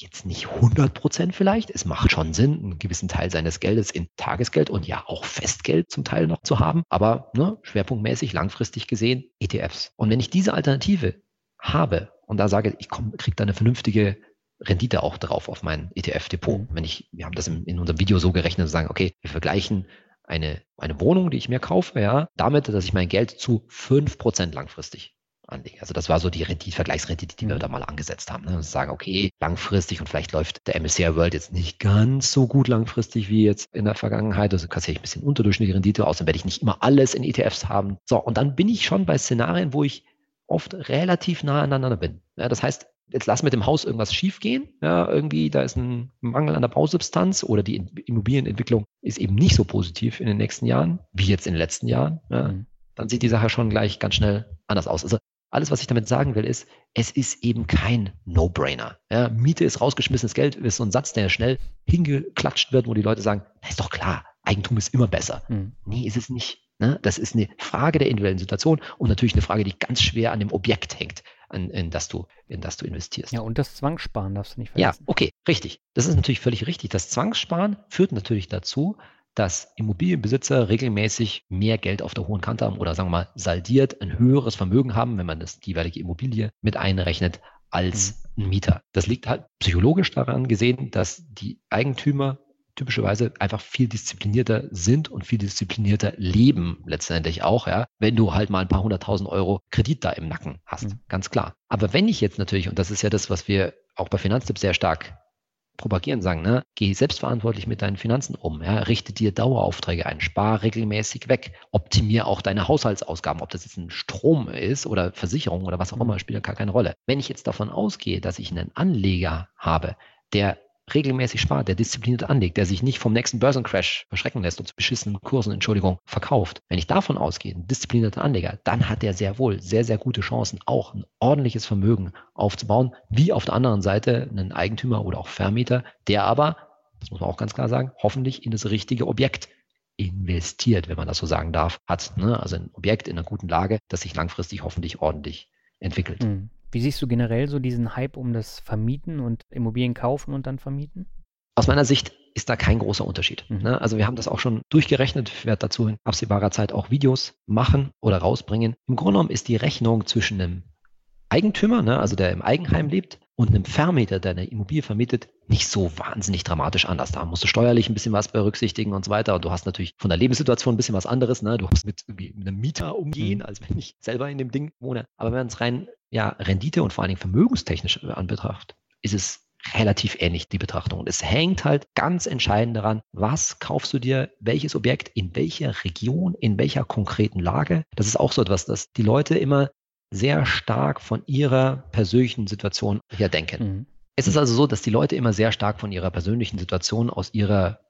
jetzt nicht 100 Prozent vielleicht. Es macht schon Sinn, einen gewissen Teil seines Geldes in Tagesgeld und ja auch Festgeld zum Teil noch zu haben. Aber ne, schwerpunktmäßig langfristig gesehen ETFs. Und wenn ich diese Alternative habe und da sage, ich kriege da eine vernünftige Rendite auch drauf auf mein ETF-Depot. Mhm. Wenn ich, wir haben das in, in unserem Video so gerechnet, sagen, okay, wir vergleichen eine, eine Wohnung, die ich mir kaufe, ja, damit, dass ich mein Geld zu fünf Prozent langfristig anlege. Also das war so die Rendite, Vergleichsrendite, die wir mhm. da mal angesetzt haben. Ne? Und sagen, okay, langfristig und vielleicht läuft der MSCI World jetzt nicht ganz so gut langfristig wie jetzt in der Vergangenheit. Also kassiere ich ein bisschen unterdurchschnittliche Rendite aus, dann werde ich nicht immer alles in ETFs haben. So, und dann bin ich schon bei Szenarien, wo ich oft relativ nah aneinander bin. Ja, das heißt, jetzt lass mit dem Haus irgendwas schiefgehen. Ja, irgendwie, da ist ein Mangel an der Bausubstanz oder die Immobilienentwicklung ist eben nicht so positiv in den nächsten Jahren, wie jetzt in den letzten Jahren. Ja, mhm. Dann sieht die Sache schon gleich ganz schnell anders aus. Also alles, was ich damit sagen will, ist, es ist eben kein No-Brainer. Ja, Miete ist rausgeschmissenes Geld, ist so ein Satz, der schnell hingeklatscht wird, wo die Leute sagen, na, ist doch klar, Eigentum ist immer besser. Hm. Nee, ist es nicht. Ne? Das ist eine Frage der individuellen Situation und natürlich eine Frage, die ganz schwer an dem Objekt hängt, an, in, das du, in das du investierst. Ja, und das Zwangssparen darfst du nicht vergessen. Ja, okay, richtig. Das ist natürlich völlig richtig. Das Zwangssparen führt natürlich dazu, dass Immobilienbesitzer regelmäßig mehr Geld auf der hohen Kante haben oder sagen wir mal saldiert ein höheres Vermögen haben, wenn man das jeweilige Immobilie mit einrechnet, als mhm. ein Mieter. Das liegt halt psychologisch daran gesehen, dass die Eigentümer typischerweise einfach viel disziplinierter sind und viel disziplinierter leben letztendlich auch, ja, wenn du halt mal ein paar hunderttausend Euro Kredit da im Nacken hast, mhm. ganz klar. Aber wenn ich jetzt natürlich, und das ist ja das, was wir auch bei Finanztipps sehr stark propagieren, sagen, ne, geh selbstverantwortlich mit deinen Finanzen um, ja, richte dir Daueraufträge ein, spar regelmäßig weg, optimier auch deine Haushaltsausgaben, ob das jetzt ein Strom ist oder Versicherung oder was auch immer, mhm. spielt ja gar keine Rolle. Wenn ich jetzt davon ausgehe, dass ich einen Anleger habe, der regelmäßig spart, der diszipliniert anlegt, der sich nicht vom nächsten Börsencrash verschrecken lässt und zu beschissenen Kursen, Entschuldigung, verkauft. Wenn ich davon ausgehe, ein disziplinierter Anleger, dann hat der sehr wohl sehr, sehr gute Chancen, auch ein ordentliches Vermögen aufzubauen, wie auf der anderen Seite einen Eigentümer oder auch Vermieter, der aber, das muss man auch ganz klar sagen, hoffentlich in das richtige Objekt investiert, wenn man das so sagen darf, hat. Ne? Also ein Objekt in einer guten Lage, das sich langfristig hoffentlich ordentlich entwickelt. Mhm. Wie siehst du generell so diesen Hype um das Vermieten und Immobilien kaufen und dann vermieten? Aus meiner Sicht ist da kein großer Unterschied. Mhm. Ne? Also wir haben das auch schon durchgerechnet. Ich werde dazu in absehbarer Zeit auch Videos machen oder rausbringen. Im Grunde genommen ist die Rechnung zwischen einem Eigentümer, ne, also der im Eigenheim lebt, und einem Vermieter, der eine Immobilie vermietet, nicht so wahnsinnig dramatisch anders. Da musst du steuerlich ein bisschen was berücksichtigen und so weiter. Und du hast natürlich von der Lebenssituation ein bisschen was anderes. Ne? Du musst mit, mit einem Mieter umgehen, mhm. als wenn ich selber in dem Ding wohne. Aber wenn man es rein ja, Rendite und vor allen Dingen vermögenstechnisch anbetracht, ist es relativ ähnlich, die Betrachtung. Und es hängt halt ganz entscheidend daran, was kaufst du dir, welches Objekt, in welcher Region, in welcher konkreten Lage. Das ist auch so etwas, dass die Leute immer sehr stark von ihrer persönlichen Situation her denken. Mhm. Es ist also so, dass die Leute immer sehr stark von ihrer persönlichen Situation aus ihrer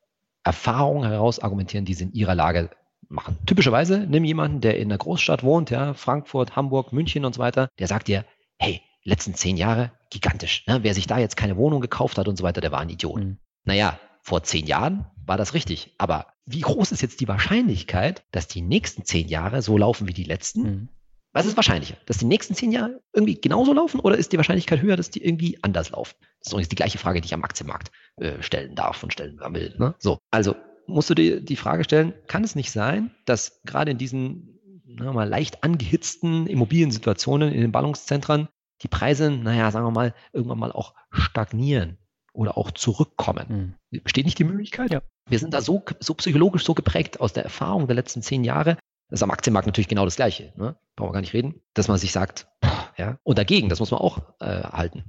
Erfahrung heraus argumentieren, die sie in ihrer Lage machen. Typischerweise nimm jemanden, der in einer Großstadt wohnt, ja, Frankfurt, Hamburg, München und so weiter, der sagt dir, hey, letzten zehn Jahre gigantisch. Ne? Wer sich da jetzt keine Wohnung gekauft hat und so weiter, der war ein Idiot. Mhm. Naja, vor zehn Jahren war das richtig. Aber wie groß ist jetzt die Wahrscheinlichkeit, dass die nächsten zehn Jahre so laufen wie die letzten? Mhm. Was ist wahrscheinlicher? Dass die nächsten zehn Jahre irgendwie genauso laufen oder ist die Wahrscheinlichkeit höher, dass die irgendwie anders laufen? Das ist übrigens die gleiche Frage, die ich am Aktienmarkt äh, stellen darf und stellen will. Ne? So, also musst du dir die Frage stellen, kann es nicht sein, dass gerade in diesen mal, leicht angehitzten Immobiliensituationen in den Ballungszentren die Preise, naja, sagen wir mal, irgendwann mal auch stagnieren oder auch zurückkommen. Mhm. Besteht nicht die Möglichkeit? Ja. Wir sind da so, so psychologisch so geprägt aus der Erfahrung der letzten zehn Jahre, das ist am Aktienmarkt natürlich genau das Gleiche. Ne? Brauchen wir gar nicht reden. Dass man sich sagt, ja. Und dagegen, das muss man auch äh, halten,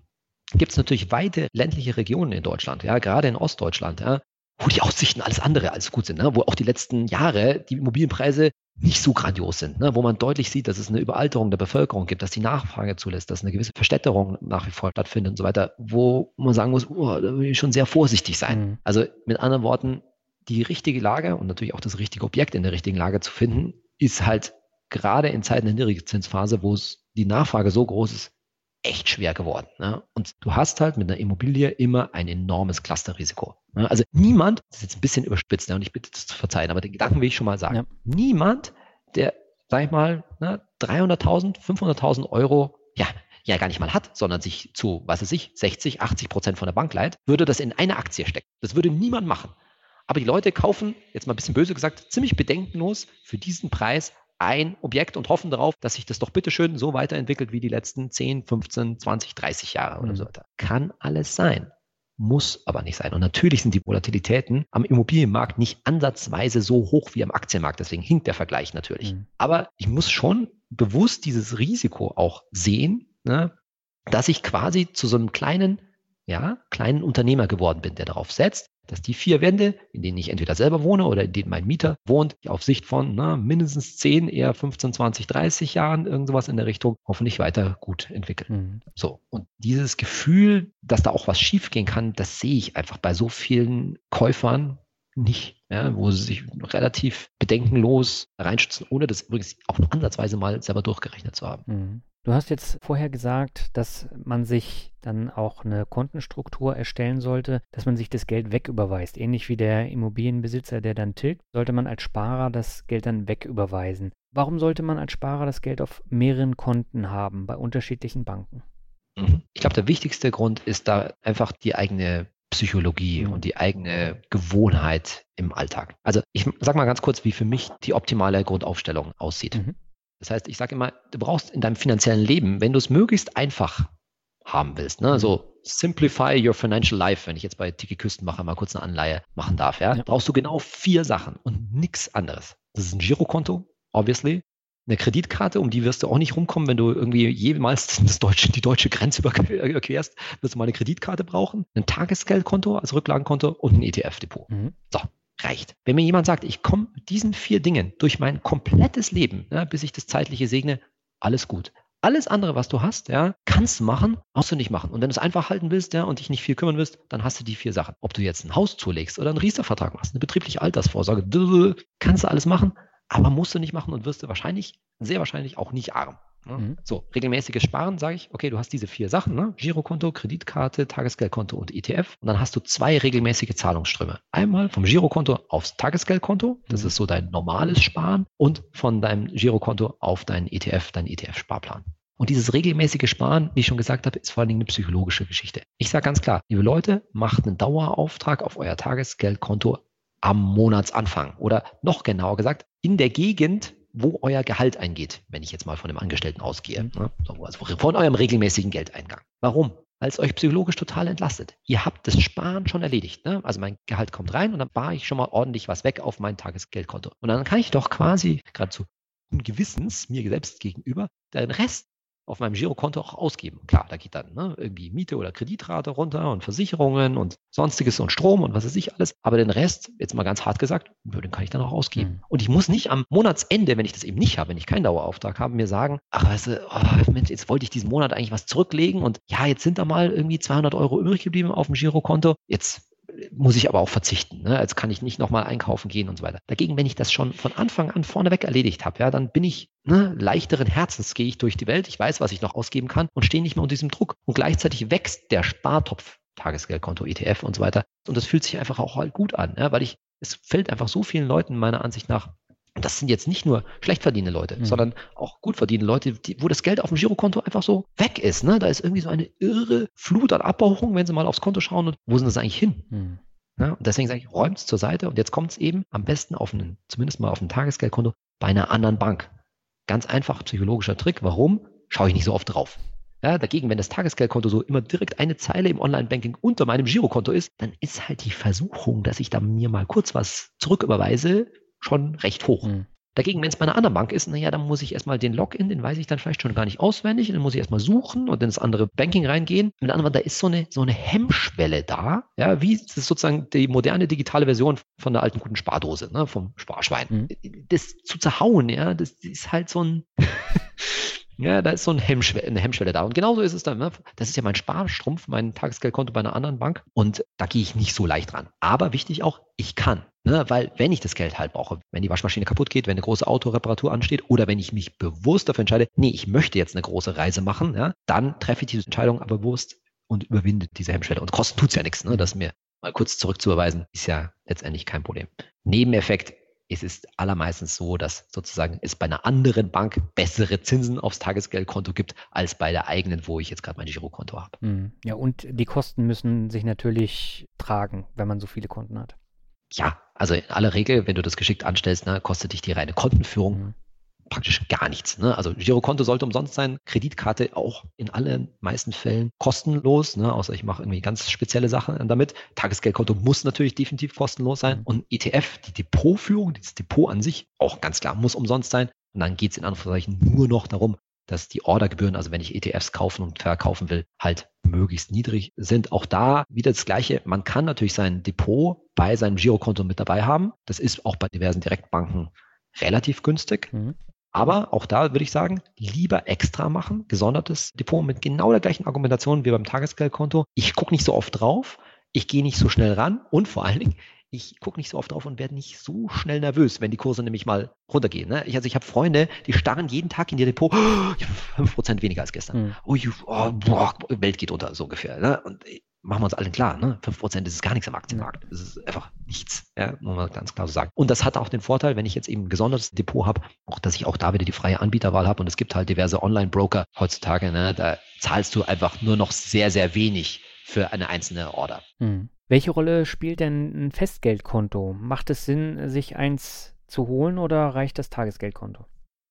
gibt es natürlich weite ländliche Regionen in Deutschland, ja, gerade in Ostdeutschland, ja, wo die Aussichten alles andere als gut sind, ne? wo auch die letzten Jahre die Immobilienpreise nicht so grandios sind, ne? wo man deutlich sieht, dass es eine Überalterung der Bevölkerung gibt, dass die Nachfrage zulässt, dass eine gewisse Verstädterung nach wie vor stattfindet und so weiter, wo man sagen muss, oh, da will ich schon sehr vorsichtig sein. Mhm. Also mit anderen Worten, die richtige Lage und natürlich auch das richtige Objekt in der richtigen Lage zu finden, ist halt gerade in Zeiten der Niedrigzinsphase, wo die Nachfrage so groß ist, echt schwer geworden. Ne? Und du hast halt mit einer Immobilie immer ein enormes Clusterrisiko. Ne? Also niemand, das ist jetzt ein bisschen überspitzt, ne? und ich bitte das zu verzeihen, aber den Gedanken will ich schon mal sagen. Ja. Niemand, der, sag ich mal, ne, 300.000, 500.000 Euro, ja, ja gar nicht mal hat, sondern sich zu, was weiß ich, 60, 80 Prozent von der Bank leiht, würde das in eine Aktie stecken. Das würde niemand machen. Aber die Leute kaufen, jetzt mal ein bisschen böse gesagt, ziemlich bedenkenlos für diesen Preis ein Objekt und hoffen darauf, dass sich das doch bitteschön so weiterentwickelt wie die letzten 10, 15, 20, 30 Jahre oder mhm. so weiter. Kann alles sein. Muss aber nicht sein. Und natürlich sind die Volatilitäten am Immobilienmarkt nicht ansatzweise so hoch wie am Aktienmarkt. Deswegen hinkt der Vergleich natürlich. Mhm. Aber ich muss schon bewusst dieses Risiko auch sehen, ne, dass ich quasi zu so einem kleinen, ja, kleinen Unternehmer geworden bin, der darauf setzt, dass die vier Wände, in denen ich entweder selber wohne oder in denen mein Mieter wohnt, auf Sicht von na, mindestens 10, eher 15, 20, 30 Jahren, irgend sowas in der Richtung, hoffentlich weiter gut entwickeln. Mhm. So. Und dieses Gefühl, dass da auch was schiefgehen kann, das sehe ich einfach bei so vielen Käufern nicht, ja, wo sie sich relativ bedenkenlos reinschützen, ohne das übrigens auch nur ansatzweise mal selber durchgerechnet zu haben. Mhm. Du hast jetzt vorher gesagt, dass man sich dann auch eine Kontenstruktur erstellen sollte, dass man sich das Geld wegüberweist. Ähnlich wie der Immobilienbesitzer, der dann tilgt, sollte man als Sparer das Geld dann wegüberweisen. Warum sollte man als Sparer das Geld auf mehreren Konten haben, bei unterschiedlichen Banken? Mhm. Ich glaube, der wichtigste Grund ist da einfach die eigene Psychologie mhm. und die eigene Gewohnheit im Alltag. Also ich sage mal ganz kurz, wie für mich die optimale Grundaufstellung aussieht. Mhm. Das heißt, ich sage immer, du brauchst in deinem finanziellen Leben, wenn du es möglichst einfach haben willst, ne, so simplify your financial life, wenn ich jetzt bei Tiki Küstenmacher mal kurz eine Anleihe machen darf, ja, ja. brauchst du genau vier Sachen und nichts anderes. Das ist ein Girokonto, obviously. Eine Kreditkarte, um die wirst du auch nicht rumkommen, wenn du irgendwie jemals das deutsche, die deutsche Grenze überquerst, wirst du mal eine Kreditkarte brauchen, ein Tagesgeldkonto als Rücklagenkonto und ein ETF-Depot. Mhm. So, reicht. Wenn mir jemand sagt, ich komme mit diesen vier Dingen durch mein komplettes Leben, ja, bis ich das zeitliche segne, alles gut. Alles andere, was du hast, ja, kannst du machen, brauchst du nicht machen. Und wenn du es einfach halten willst, ja, und dich nicht viel kümmern willst, dann hast du die vier Sachen. Ob du jetzt ein Haus zulegst oder einen Riester-Vertrag machst, eine betriebliche Altersvorsorge, kannst du alles machen, aber musst du nicht machen und wirst du wahrscheinlich, sehr wahrscheinlich auch nicht arm. Ne? Mhm. So, regelmäßiges Sparen, sage ich, okay, du hast diese vier Sachen, ne? Girokonto, Kreditkarte, Tagesgeldkonto und ETF. Und dann hast du zwei regelmäßige Zahlungsströme. Einmal vom Girokonto aufs Tagesgeldkonto, das mhm. ist so dein normales Sparen, und von deinem Girokonto auf deinen ETF, deinen ETF-Sparplan. Und dieses regelmäßige Sparen, wie ich schon gesagt habe, ist vor allen Dingen eine psychologische Geschichte. Ich sage ganz klar, liebe Leute, macht einen Dauerauftrag auf euer Tagesgeldkonto am Monatsanfang oder noch genauer gesagt, in der Gegend, wo euer Gehalt eingeht, wenn ich jetzt mal von dem Angestellten ausgehe, mhm. also von eurem regelmäßigen Geldeingang. Warum? Weil es euch psychologisch total entlastet. Ihr habt das Sparen schon erledigt. Ne? Also mein Gehalt kommt rein und dann spare ich schon mal ordentlich was weg auf mein Tagesgeldkonto. Und dann kann ich doch quasi gerade zu Gewissens mir selbst gegenüber den Rest auf meinem Girokonto auch ausgeben. Klar, da geht dann ne, irgendwie Miete oder Kreditrate runter und Versicherungen und sonstiges und Strom und was weiß ich alles. Aber den Rest, jetzt mal ganz hart gesagt, den kann ich dann auch ausgeben. Mhm. Und ich muss nicht am Monatsende, wenn ich das eben nicht habe, wenn ich keinen Dauerauftrag habe, mir sagen, ach weißt du, oh, Mensch, jetzt wollte ich diesen Monat eigentlich was zurücklegen und ja, jetzt sind da mal irgendwie 200 Euro übrig geblieben auf dem Girokonto. Jetzt muss ich aber auch verzichten. Ne? Jetzt kann ich nicht nochmal einkaufen gehen und so weiter. Dagegen, wenn ich das schon von Anfang an vorneweg erledigt habe, ja, dann bin ich ne, leichteren Herzens, gehe ich durch die Welt, ich weiß, was ich noch ausgeben kann und stehe nicht mehr unter diesem Druck. Und gleichzeitig wächst der Spartopf, Tagesgeldkonto, ETF und so weiter. Und das fühlt sich einfach auch halt gut an, ja, weil ich, es fällt einfach so vielen Leuten meiner Ansicht nach das sind jetzt nicht nur schlecht verdienende Leute, mhm. sondern auch gut verdienende Leute, die, wo das Geld auf dem Girokonto einfach so weg ist. Ne? Da ist irgendwie so eine irre Flut an Abbuchungen, wenn sie mal aufs Konto schauen und wo sind das eigentlich hin? Mhm. Ja, und deswegen sage ich, räumt es zur Seite und jetzt kommt es eben am besten auf einen, zumindest mal auf ein Tagesgeldkonto bei einer anderen Bank. Ganz einfach psychologischer Trick. Warum? Schaue ich nicht so oft drauf. Ja, dagegen, wenn das Tagesgeldkonto so immer direkt eine Zeile im Online-Banking unter meinem Girokonto ist, dann ist halt die Versuchung, dass ich da mir mal kurz was zurücküberweise, schon recht hoch. Mhm. Dagegen, wenn es bei einer anderen Bank ist, naja, dann muss ich erstmal den Login, den weiß ich dann vielleicht schon gar nicht auswendig, dann muss ich erstmal suchen und ins andere Banking reingehen. Mit anderen da ist so eine, so eine Hemmschwelle da, ja, wie das ist sozusagen die moderne digitale Version von der alten guten Spardose, ne, vom Sparschwein. Mhm. Das zu zerhauen, ja, das ist halt so ein, Ja, da ist so ein Hemmschwelle, eine Hemmschwelle da. Und genauso ist es dann. Ne? Das ist ja mein Sparstrumpf, mein Tagesgeldkonto bei einer anderen Bank. Und da gehe ich nicht so leicht ran. Aber wichtig auch, ich kann. Ne? Weil wenn ich das Geld halt brauche, wenn die Waschmaschine kaputt geht, wenn eine große Autoreparatur ansteht oder wenn ich mich bewusst dafür entscheide, nee, ich möchte jetzt eine große Reise machen, ja, dann treffe ich diese Entscheidung aber bewusst und überwinde diese Hemmschwelle. Und kosten tut's ja nichts. Ne? Das mir mal kurz zurückzuüberweisen, ist ja letztendlich kein Problem. Nebeneffekt, es ist allermeistens so, dass sozusagen es bei einer anderen Bank bessere Zinsen aufs Tagesgeldkonto gibt, als bei der eigenen, wo ich jetzt gerade mein Girokonto habe. Hm. Ja, und die Kosten müssen sich natürlich tragen, wenn man so viele Konten hat. Ja, also in aller Regel, wenn du das geschickt anstellst, ne, kostet dich die reine Kontenführung mhm praktisch gar nichts. Ne? Also Girokonto sollte umsonst sein, Kreditkarte auch in allen meisten Fällen kostenlos, ne? außer ich mache irgendwie ganz spezielle Sachen damit. Tagesgeldkonto muss natürlich definitiv kostenlos sein. Mhm. Und ETF, die Depotführung, das Depot an sich, auch ganz klar, muss umsonst sein. Und dann geht es in Anführungszeichen nur noch darum, dass die Ordergebühren, also wenn ich ETFs kaufen und verkaufen will, halt möglichst niedrig sind. Auch da wieder das Gleiche. Man kann natürlich sein Depot bei seinem Girokonto mit dabei haben. Das ist auch bei diversen Direktbanken relativ günstig. Mhm. Aber auch da würde ich sagen, lieber extra machen, gesondertes Depot mit genau der gleichen Argumentation wie beim Tagesgeldkonto. Ich gucke nicht so oft drauf, ich gehe nicht so schnell ran und vor allen Dingen, ich gucke nicht so oft drauf und werde nicht so schnell nervös, wenn die Kurse nämlich mal runtergehen. Ne? Ich, also ich habe Freunde, die starren jeden Tag in ihr Depot, oh, ich habe 5% weniger als gestern. Mhm. Oh, oh, boah, Welt geht unter, so ungefähr. Ne? Und machen wir uns allen klar, ne? 5% ist gar nichts am Aktienmarkt. Das ist einfach nichts, ja, muss man ganz klar so sagen. Und das hat auch den Vorteil, wenn ich jetzt eben ein gesondertes Depot habe, auch dass ich auch da wieder die freie Anbieterwahl habe und es gibt halt diverse Online-Broker heutzutage, ne? da zahlst du einfach nur noch sehr, sehr wenig für eine einzelne Order. Hm. Welche Rolle spielt denn ein Festgeldkonto? Macht es Sinn, sich eins zu holen oder reicht das Tagesgeldkonto?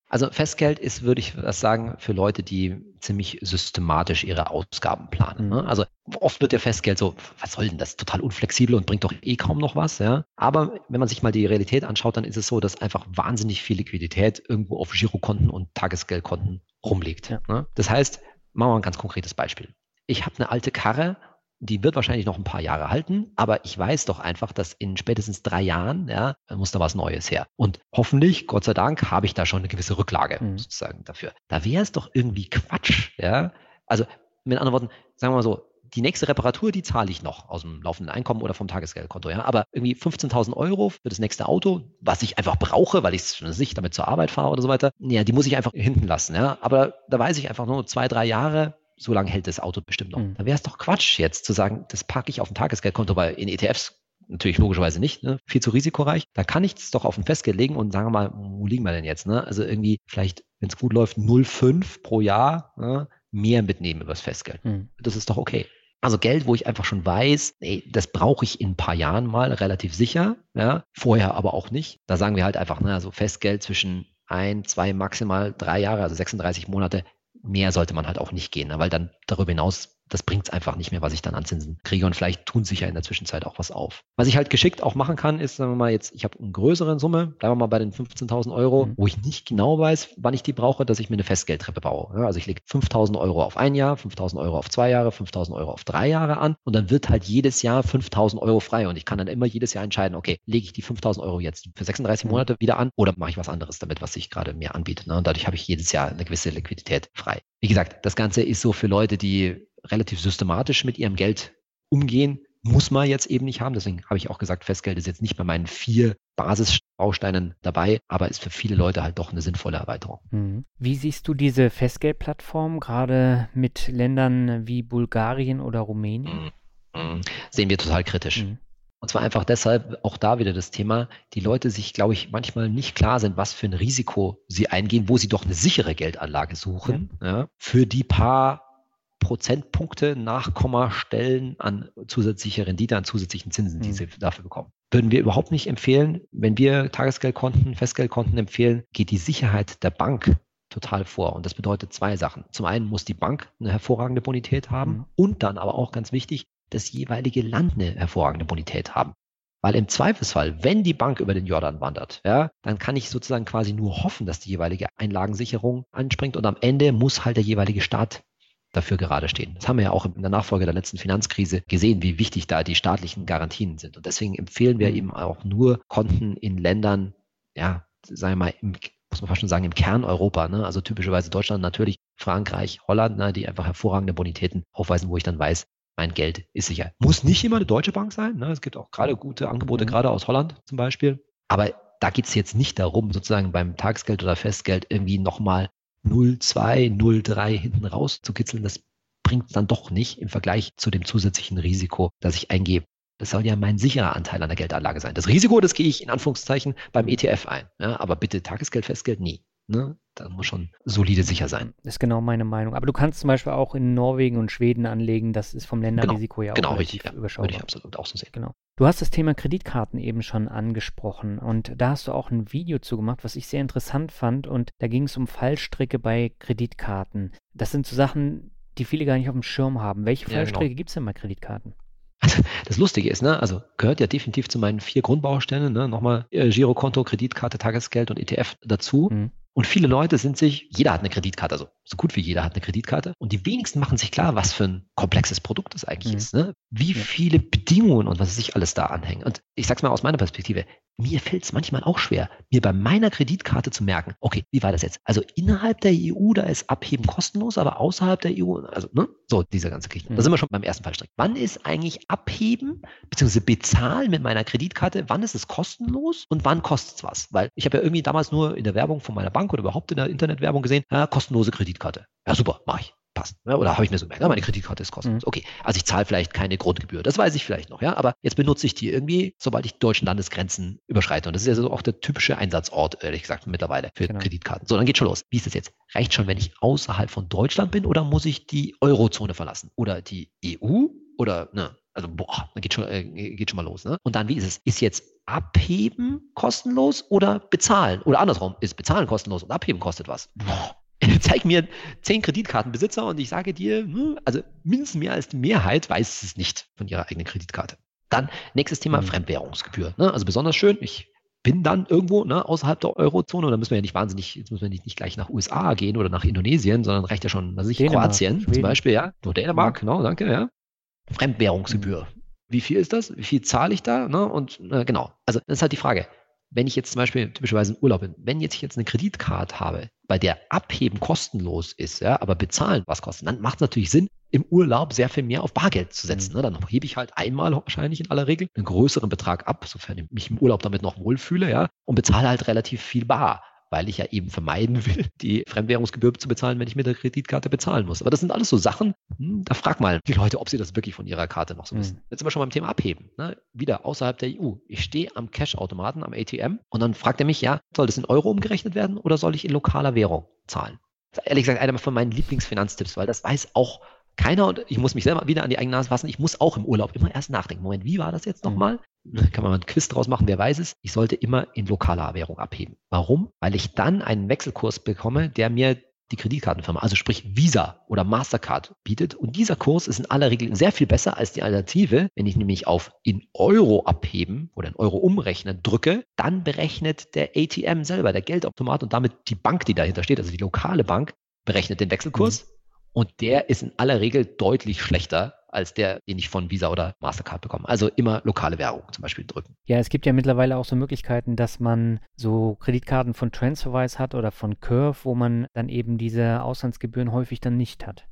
Also Festgeld ist, würde ich das sagen, für Leute, die ziemlich systematisch ihre Ausgaben planen. Ne? Mhm. Also oft wird ja Festgeld so, was soll denn das? Total unflexibel und bringt doch eh kaum noch was. Ja? Aber wenn man sich mal die Realität anschaut, dann ist es so, dass einfach wahnsinnig viel Liquidität irgendwo auf Girokonten und Tagesgeldkonten rumliegt. Ja. Ne? Das heißt, machen wir ein ganz konkretes Beispiel. Ich habe eine alte Karre die wird wahrscheinlich noch ein paar Jahre halten, aber ich weiß doch einfach, dass in spätestens drei Jahren, ja, muss da was Neues her. Und hoffentlich, Gott sei Dank, habe ich da schon eine gewisse Rücklage mhm. sozusagen dafür. Da wäre es doch irgendwie Quatsch, ja. Also mit anderen Worten, sagen wir mal so, die nächste Reparatur, die zahle ich noch aus dem laufenden Einkommen oder vom Tagesgeldkonto. Ja? Aber irgendwie 15.000 Euro für das nächste Auto, was ich einfach brauche, weil ich es nicht damit zur Arbeit fahre oder so weiter, ja, die muss ich einfach hinten lassen. Ja? Aber da weiß ich einfach nur zwei, drei Jahre, so lange hält das Auto bestimmt noch. Mhm. Da wäre es doch Quatsch jetzt zu sagen, das packe ich auf ein Tagesgeldkonto, weil in ETFs natürlich logischerweise nicht, ne? viel zu risikoreich. Da kann ich es doch auf ein Festgeld legen und sagen wir mal, wo liegen wir denn jetzt? Ne? Also irgendwie vielleicht, wenn es gut läuft, 0,5 pro Jahr ne? mehr mitnehmen übers Festgeld. Mhm. Das ist doch okay. Also Geld, wo ich einfach schon weiß, ey, das brauche ich in ein paar Jahren mal relativ sicher, ja, vorher aber auch nicht. Da sagen wir halt einfach, ne, also Festgeld zwischen ein, zwei, maximal drei Jahre, also 36 Monate, mehr sollte man halt auch nicht gehen, ne? weil dann darüber hinaus das bringt es einfach nicht mehr, was ich dann an Zinsen kriege. Und vielleicht tun sich ja in der Zwischenzeit auch was auf. Was ich halt geschickt auch machen kann, ist, sagen wir mal, jetzt, ich habe eine größere Summe, bleiben wir mal bei den 15.000 Euro, mhm. wo ich nicht genau weiß, wann ich die brauche, dass ich mir eine Festgeldtreppe baue. Ja, also ich lege 5.000 Euro auf ein Jahr, 5.000 Euro auf zwei Jahre, 5.000 Euro auf drei Jahre an und dann wird halt jedes Jahr 5.000 Euro frei und ich kann dann immer jedes Jahr entscheiden, okay, lege ich die 5.000 Euro jetzt für 36 mhm. Monate wieder an oder mache ich was anderes damit, was sich gerade mir anbietet. Ne? Und dadurch habe ich jedes Jahr eine gewisse Liquidität frei. Wie gesagt, das Ganze ist so für Leute, die relativ systematisch mit ihrem Geld umgehen. Muss man jetzt eben nicht haben. Deswegen habe ich auch gesagt, Festgeld ist jetzt nicht bei meinen vier Basisbausteinen dabei, aber ist für viele Leute halt doch eine sinnvolle Erweiterung. Mhm. Wie siehst du diese Festgeldplattform gerade mit Ländern wie Bulgarien oder Rumänien? Mhm. mhm. Sehen wir total kritisch. Mhm. Und zwar einfach deshalb, auch da wieder das Thema, die Leute sich, glaube ich, manchmal nicht klar sind, was für ein Risiko sie eingehen, wo sie doch eine sichere Geldanlage suchen, ja. Ja, für die paar Prozentpunkte Nachkommastellen an zusätzlicher Rendite, an zusätzlichen Zinsen, die mhm. sie dafür bekommen. Würden wir überhaupt nicht empfehlen, wenn wir Tagesgeldkonten, Festgeldkonten empfehlen, geht die Sicherheit der Bank total vor. Und das bedeutet zwei Sachen. Zum einen muss die Bank eine hervorragende Bonität haben mhm. und dann aber auch ganz wichtig, das jeweilige Land eine hervorragende Bonität haben. Weil im Zweifelsfall, wenn die Bank über den Jordan wandert, ja, dann kann ich sozusagen quasi nur hoffen, dass die jeweilige Einlagensicherung anspringt und am Ende muss halt der jeweilige Staat dafür gerade stehen. Das haben wir ja auch in der Nachfolge der letzten Finanzkrise gesehen, wie wichtig da die staatlichen Garantien sind. Und deswegen empfehlen wir mhm. eben auch nur Konten in Ländern, ja, sagen wir mal, im, muss man fast schon sagen, im Kern Europa, ne? also typischerweise Deutschland, natürlich Frankreich, Holland, ne? die einfach hervorragende Bonitäten aufweisen, wo ich dann weiß, mein Geld ist sicher. Muss nicht immer eine deutsche Bank sein. Ne? Es gibt auch gerade gute Angebote, mhm. gerade aus Holland zum Beispiel. Aber da geht es jetzt nicht darum, sozusagen beim Tagesgeld oder Festgeld irgendwie nochmal 0,2, 0,3 hinten raus zu kitzeln, das bringt dann doch nicht im Vergleich zu dem zusätzlichen Risiko, das ich eingebe. Das soll ja mein sicherer Anteil an der Geldanlage sein. Das Risiko, das gehe ich in Anführungszeichen beim ETF ein. Ja, aber bitte Tagesgeld, Festgeld nie. Ne? Da muss schon solide sicher sein. Das ist genau meine Meinung. Aber du kannst zum Beispiel auch in Norwegen und Schweden anlegen. Das ist vom Länderrisiko genau, ja auch genau, richtig, ja, überschaubar. Würde ich absolut auch so sehen. Genau. Du hast das Thema Kreditkarten eben schon angesprochen und da hast du auch ein Video zu gemacht, was ich sehr interessant fand und da ging es um Fallstricke bei Kreditkarten. Das sind so Sachen, die viele gar nicht auf dem Schirm haben. Welche Fallstricke ja, genau. gibt es denn bei Kreditkarten? Also das Lustige ist, ne, also gehört ja definitiv zu meinen vier Grundbausteinen, ne, nochmal äh, Girokonto, Kreditkarte, Tagesgeld und ETF dazu. Mhm. Und viele Leute sind sich, jeder hat eine Kreditkarte, also so gut wie jeder hat eine Kreditkarte. Und die wenigsten machen sich klar, was für ein komplexes Produkt das eigentlich mhm. ist. Ne? Wie ja. viele Bedingungen und was sich alles da anhängt. Und ich sag's mal aus meiner Perspektive, mir fällt es manchmal auch schwer, mir bei meiner Kreditkarte zu merken, okay, wie war das jetzt? Also innerhalb der EU, da ist Abheben kostenlos, aber außerhalb der EU, also ne? so dieser ganze Geschichte. Mhm. Da sind wir schon beim ersten Fallstrick. Wann ist eigentlich Abheben bzw. bezahlen mit meiner Kreditkarte, wann ist es kostenlos und wann kostet es was? Weil ich habe ja irgendwie damals nur in der Werbung von meiner Bank oder überhaupt in der Internetwerbung gesehen, ja, kostenlose Kreditkarte. Ja, super, mache ich passt. Ja, oder habe ich mir so gemerkt, ja, meine Kreditkarte ist kostenlos. Mhm. Okay, also ich zahle vielleicht keine Grundgebühr, das weiß ich vielleicht noch, ja, aber jetzt benutze ich die irgendwie, sobald ich deutschen Landesgrenzen überschreite. Und das ist ja so auch der typische Einsatzort, ehrlich gesagt, mittlerweile für genau. Kreditkarten. So, dann geht schon los. Wie ist das jetzt? Reicht schon, wenn ich außerhalb von Deutschland bin oder muss ich die Eurozone verlassen? Oder die EU? oder, ne, also boah, geht schon, äh, geht schon mal los. Ne? Und dann, wie ist es? Ist jetzt Abheben kostenlos oder bezahlen? Oder andersrum, ist bezahlen kostenlos und Abheben kostet was? Boah. Zeig mir zehn Kreditkartenbesitzer und ich sage dir, hm, also mindestens mehr als die Mehrheit weiß es nicht von ihrer eigenen Kreditkarte. Dann nächstes Thema mhm. Fremdwährungsgebühr. Ne? Also besonders schön, ich bin dann irgendwo ne, außerhalb der Eurozone, und da müssen wir ja nicht wahnsinnig, jetzt müssen wir nicht, nicht gleich nach USA gehen oder nach Indonesien, sondern reicht ja schon, was ich, Dänemark, Kroatien Schweden. zum Beispiel, ja, nur Dänemark, ja. genau, danke, ja. Fremdwährungsgebühr. Mhm. Wie viel ist das? Wie viel zahle ich da? Ne? Und äh, genau, also das ist halt die Frage. Wenn ich jetzt zum Beispiel typischerweise in Urlaub bin, wenn jetzt ich jetzt eine Kreditkarte habe, bei der Abheben kostenlos ist, ja, aber bezahlen was kostet, dann macht es natürlich Sinn, im Urlaub sehr viel mehr auf Bargeld zu setzen. Mhm. Ne? Dann hebe ich halt einmal wahrscheinlich in aller Regel einen größeren Betrag ab, sofern ich mich im Urlaub damit noch wohlfühle, ja, und bezahle halt relativ viel bar weil ich ja eben vermeiden will, die Fremdwährungsgebühr zu bezahlen, wenn ich mit der Kreditkarte bezahlen muss. Aber das sind alles so Sachen, hm, da frag mal die Leute, ob sie das wirklich von ihrer Karte noch so mhm. wissen. Jetzt sind wir schon beim Thema Abheben. Ne? Wieder außerhalb der EU. Ich stehe am Cash-Automaten, am ATM und dann fragt er mich, ja, soll das in Euro umgerechnet werden oder soll ich in lokaler Währung zahlen? Das ist ehrlich gesagt einer von meinen Lieblingsfinanztipps, weil das weiß auch keiner und ich muss mich selber wieder an die eigene Nase fassen. Ich muss auch im Urlaub immer erst nachdenken. Moment, wie war das jetzt mhm. nochmal? Kann man mal einen Quiz draus machen, wer weiß es. Ich sollte immer in lokaler Währung abheben. Warum? Weil ich dann einen Wechselkurs bekomme, der mir die Kreditkartenfirma, also sprich Visa oder Mastercard bietet. Und dieser Kurs ist in aller Regel sehr viel besser als die Alternative. Wenn ich nämlich auf in Euro abheben oder in Euro umrechnen drücke, dann berechnet der ATM selber, der Geldautomat und damit die Bank, die dahinter steht, also die lokale Bank, berechnet den Wechselkurs. Mhm. Und der ist in aller Regel deutlich schlechter als der, den ich von Visa oder Mastercard bekomme. Also immer lokale Währung zum Beispiel drücken. Ja, es gibt ja mittlerweile auch so Möglichkeiten, dass man so Kreditkarten von Transferwise hat oder von Curve, wo man dann eben diese Auslandsgebühren häufig dann nicht hat.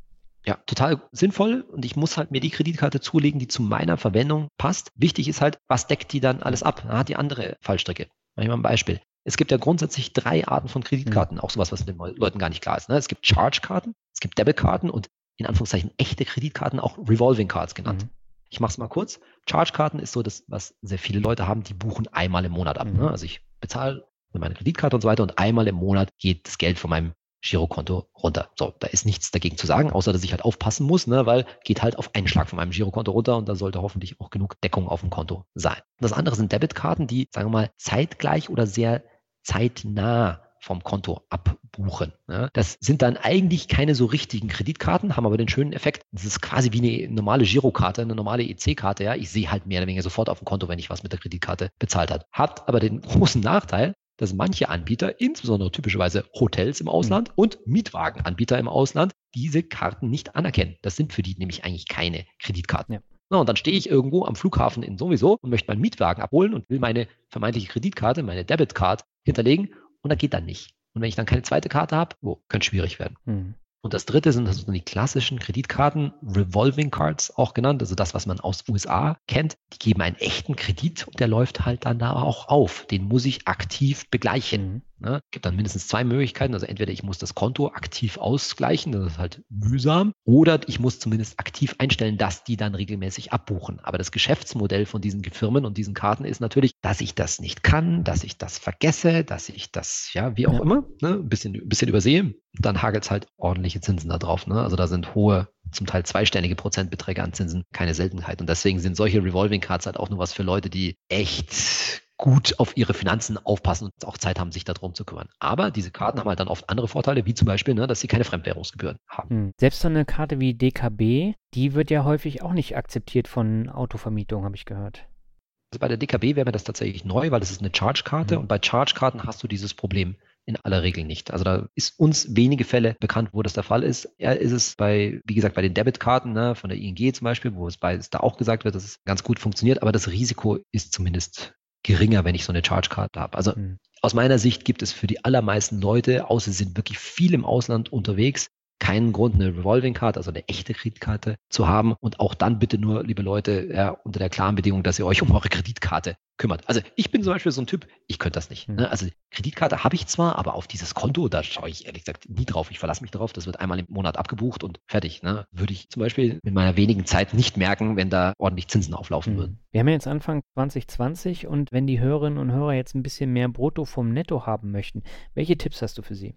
Ja, total sinnvoll und ich muss halt mir die Kreditkarte zulegen, die zu meiner Verwendung passt. Wichtig ist halt, was deckt die dann alles ab? Da hat die andere Fallstrecke. Mach ich mal ein Beispiel. Es gibt ja grundsätzlich drei Arten von Kreditkarten, mhm. auch sowas, was den Leuten gar nicht klar ist. Ne? Es gibt Charge-Karten, es gibt Debitkarten und in Anführungszeichen echte Kreditkarten, auch Revolving Cards genannt. Mhm. Ich mache es mal kurz. Charge-Karten ist so das, was sehr viele Leute haben, die buchen einmal im Monat ab. Ne? Mhm. Ne? Also ich bezahle mit meiner Kreditkarte und so weiter und einmal im Monat geht das Geld von meinem Girokonto runter. So, da ist nichts dagegen zu sagen, außer dass ich halt aufpassen muss, ne, weil geht halt auf einen Schlag von meinem Girokonto runter und da sollte hoffentlich auch genug Deckung auf dem Konto sein. Das andere sind Debitkarten, die, sagen wir mal, zeitgleich oder sehr zeitnah vom Konto abbuchen. Ja. Das sind dann eigentlich keine so richtigen Kreditkarten, haben aber den schönen Effekt, das ist quasi wie eine normale Girokarte, eine normale EC-Karte. Ja. Ich sehe halt mehr oder weniger sofort auf dem Konto, wenn ich was mit der Kreditkarte bezahlt habe. Hat aber den großen Nachteil, dass manche Anbieter, insbesondere typischerweise Hotels im Ausland mhm. und Mietwagenanbieter im Ausland, diese Karten nicht anerkennen. Das sind für die nämlich eigentlich keine Kreditkarten. Ja. Na, und dann stehe ich irgendwo am Flughafen in sowieso und möchte meinen Mietwagen abholen und will meine vermeintliche Kreditkarte, meine Debitcard hinterlegen und da geht dann nicht. Und wenn ich dann keine zweite Karte habe, oh, könnte schwierig werden. Mhm. Und das dritte sind also die klassischen Kreditkarten, Revolving Cards auch genannt, also das, was man aus USA kennt. Die geben einen echten Kredit und der läuft halt dann da auch auf. Den muss ich aktiv begleichen. Mhm. Ne? Es gibt dann mindestens zwei Möglichkeiten. Also entweder ich muss das Konto aktiv ausgleichen, das ist halt mühsam, oder ich muss zumindest aktiv einstellen, dass die dann regelmäßig abbuchen. Aber das Geschäftsmodell von diesen Firmen und diesen Karten ist natürlich, dass ich das nicht kann, dass ich das vergesse, dass ich das, ja, wie auch ja. immer, ne, ein bisschen, ein bisschen übersehe. Dann hagelt es halt ordentliche Zinsen da drauf. Ne? Also da sind hohe zum Teil zweistellige Prozentbeträge an Zinsen keine Seltenheit. Und deswegen sind solche Revolving Cards halt auch nur was für Leute, die echt gut auf ihre Finanzen aufpassen und auch Zeit haben, sich darum zu kümmern. Aber diese Karten haben halt dann oft andere Vorteile, wie zum Beispiel, ne, dass sie keine Fremdwährungsgebühren haben. Hm. Selbst so eine Karte wie DKB, die wird ja häufig auch nicht akzeptiert von Autovermietung, habe ich gehört. Also bei der DKB wäre mir das tatsächlich neu, weil das ist eine Charge-Karte mhm. und bei Charge-Karten hast du dieses Problem in aller Regel nicht. Also da ist uns wenige Fälle bekannt, wo das der Fall ist. Ja, ist es bei, wie gesagt, bei den Debitkarten ne, von der ING zum Beispiel, wo es bei es da auch gesagt wird, dass es ganz gut funktioniert, aber das Risiko ist zumindest geringer, wenn ich so eine Charge Card habe. Also mhm. aus meiner Sicht gibt es für die allermeisten Leute, außer sie sind wirklich viel im Ausland unterwegs, keinen Grund, eine Revolving Card, also eine echte Kreditkarte zu haben. Und auch dann bitte nur, liebe Leute, ja, unter der klaren Bedingung, dass ihr euch um eure Kreditkarte kümmert. Also ich bin zum Beispiel so ein Typ, ich könnte das nicht. Mhm. Ne? Also Kreditkarte habe ich zwar, aber auf dieses Konto, da schaue ich ehrlich gesagt nie drauf. Ich verlasse mich darauf, das wird einmal im Monat abgebucht und fertig. Ne? Würde ich zum Beispiel in meiner wenigen Zeit nicht merken, wenn da ordentlich Zinsen auflaufen mhm. würden. Wir haben ja jetzt Anfang 2020 und wenn die Hörerinnen und Hörer jetzt ein bisschen mehr Brutto vom Netto haben möchten, welche Tipps hast du für sie?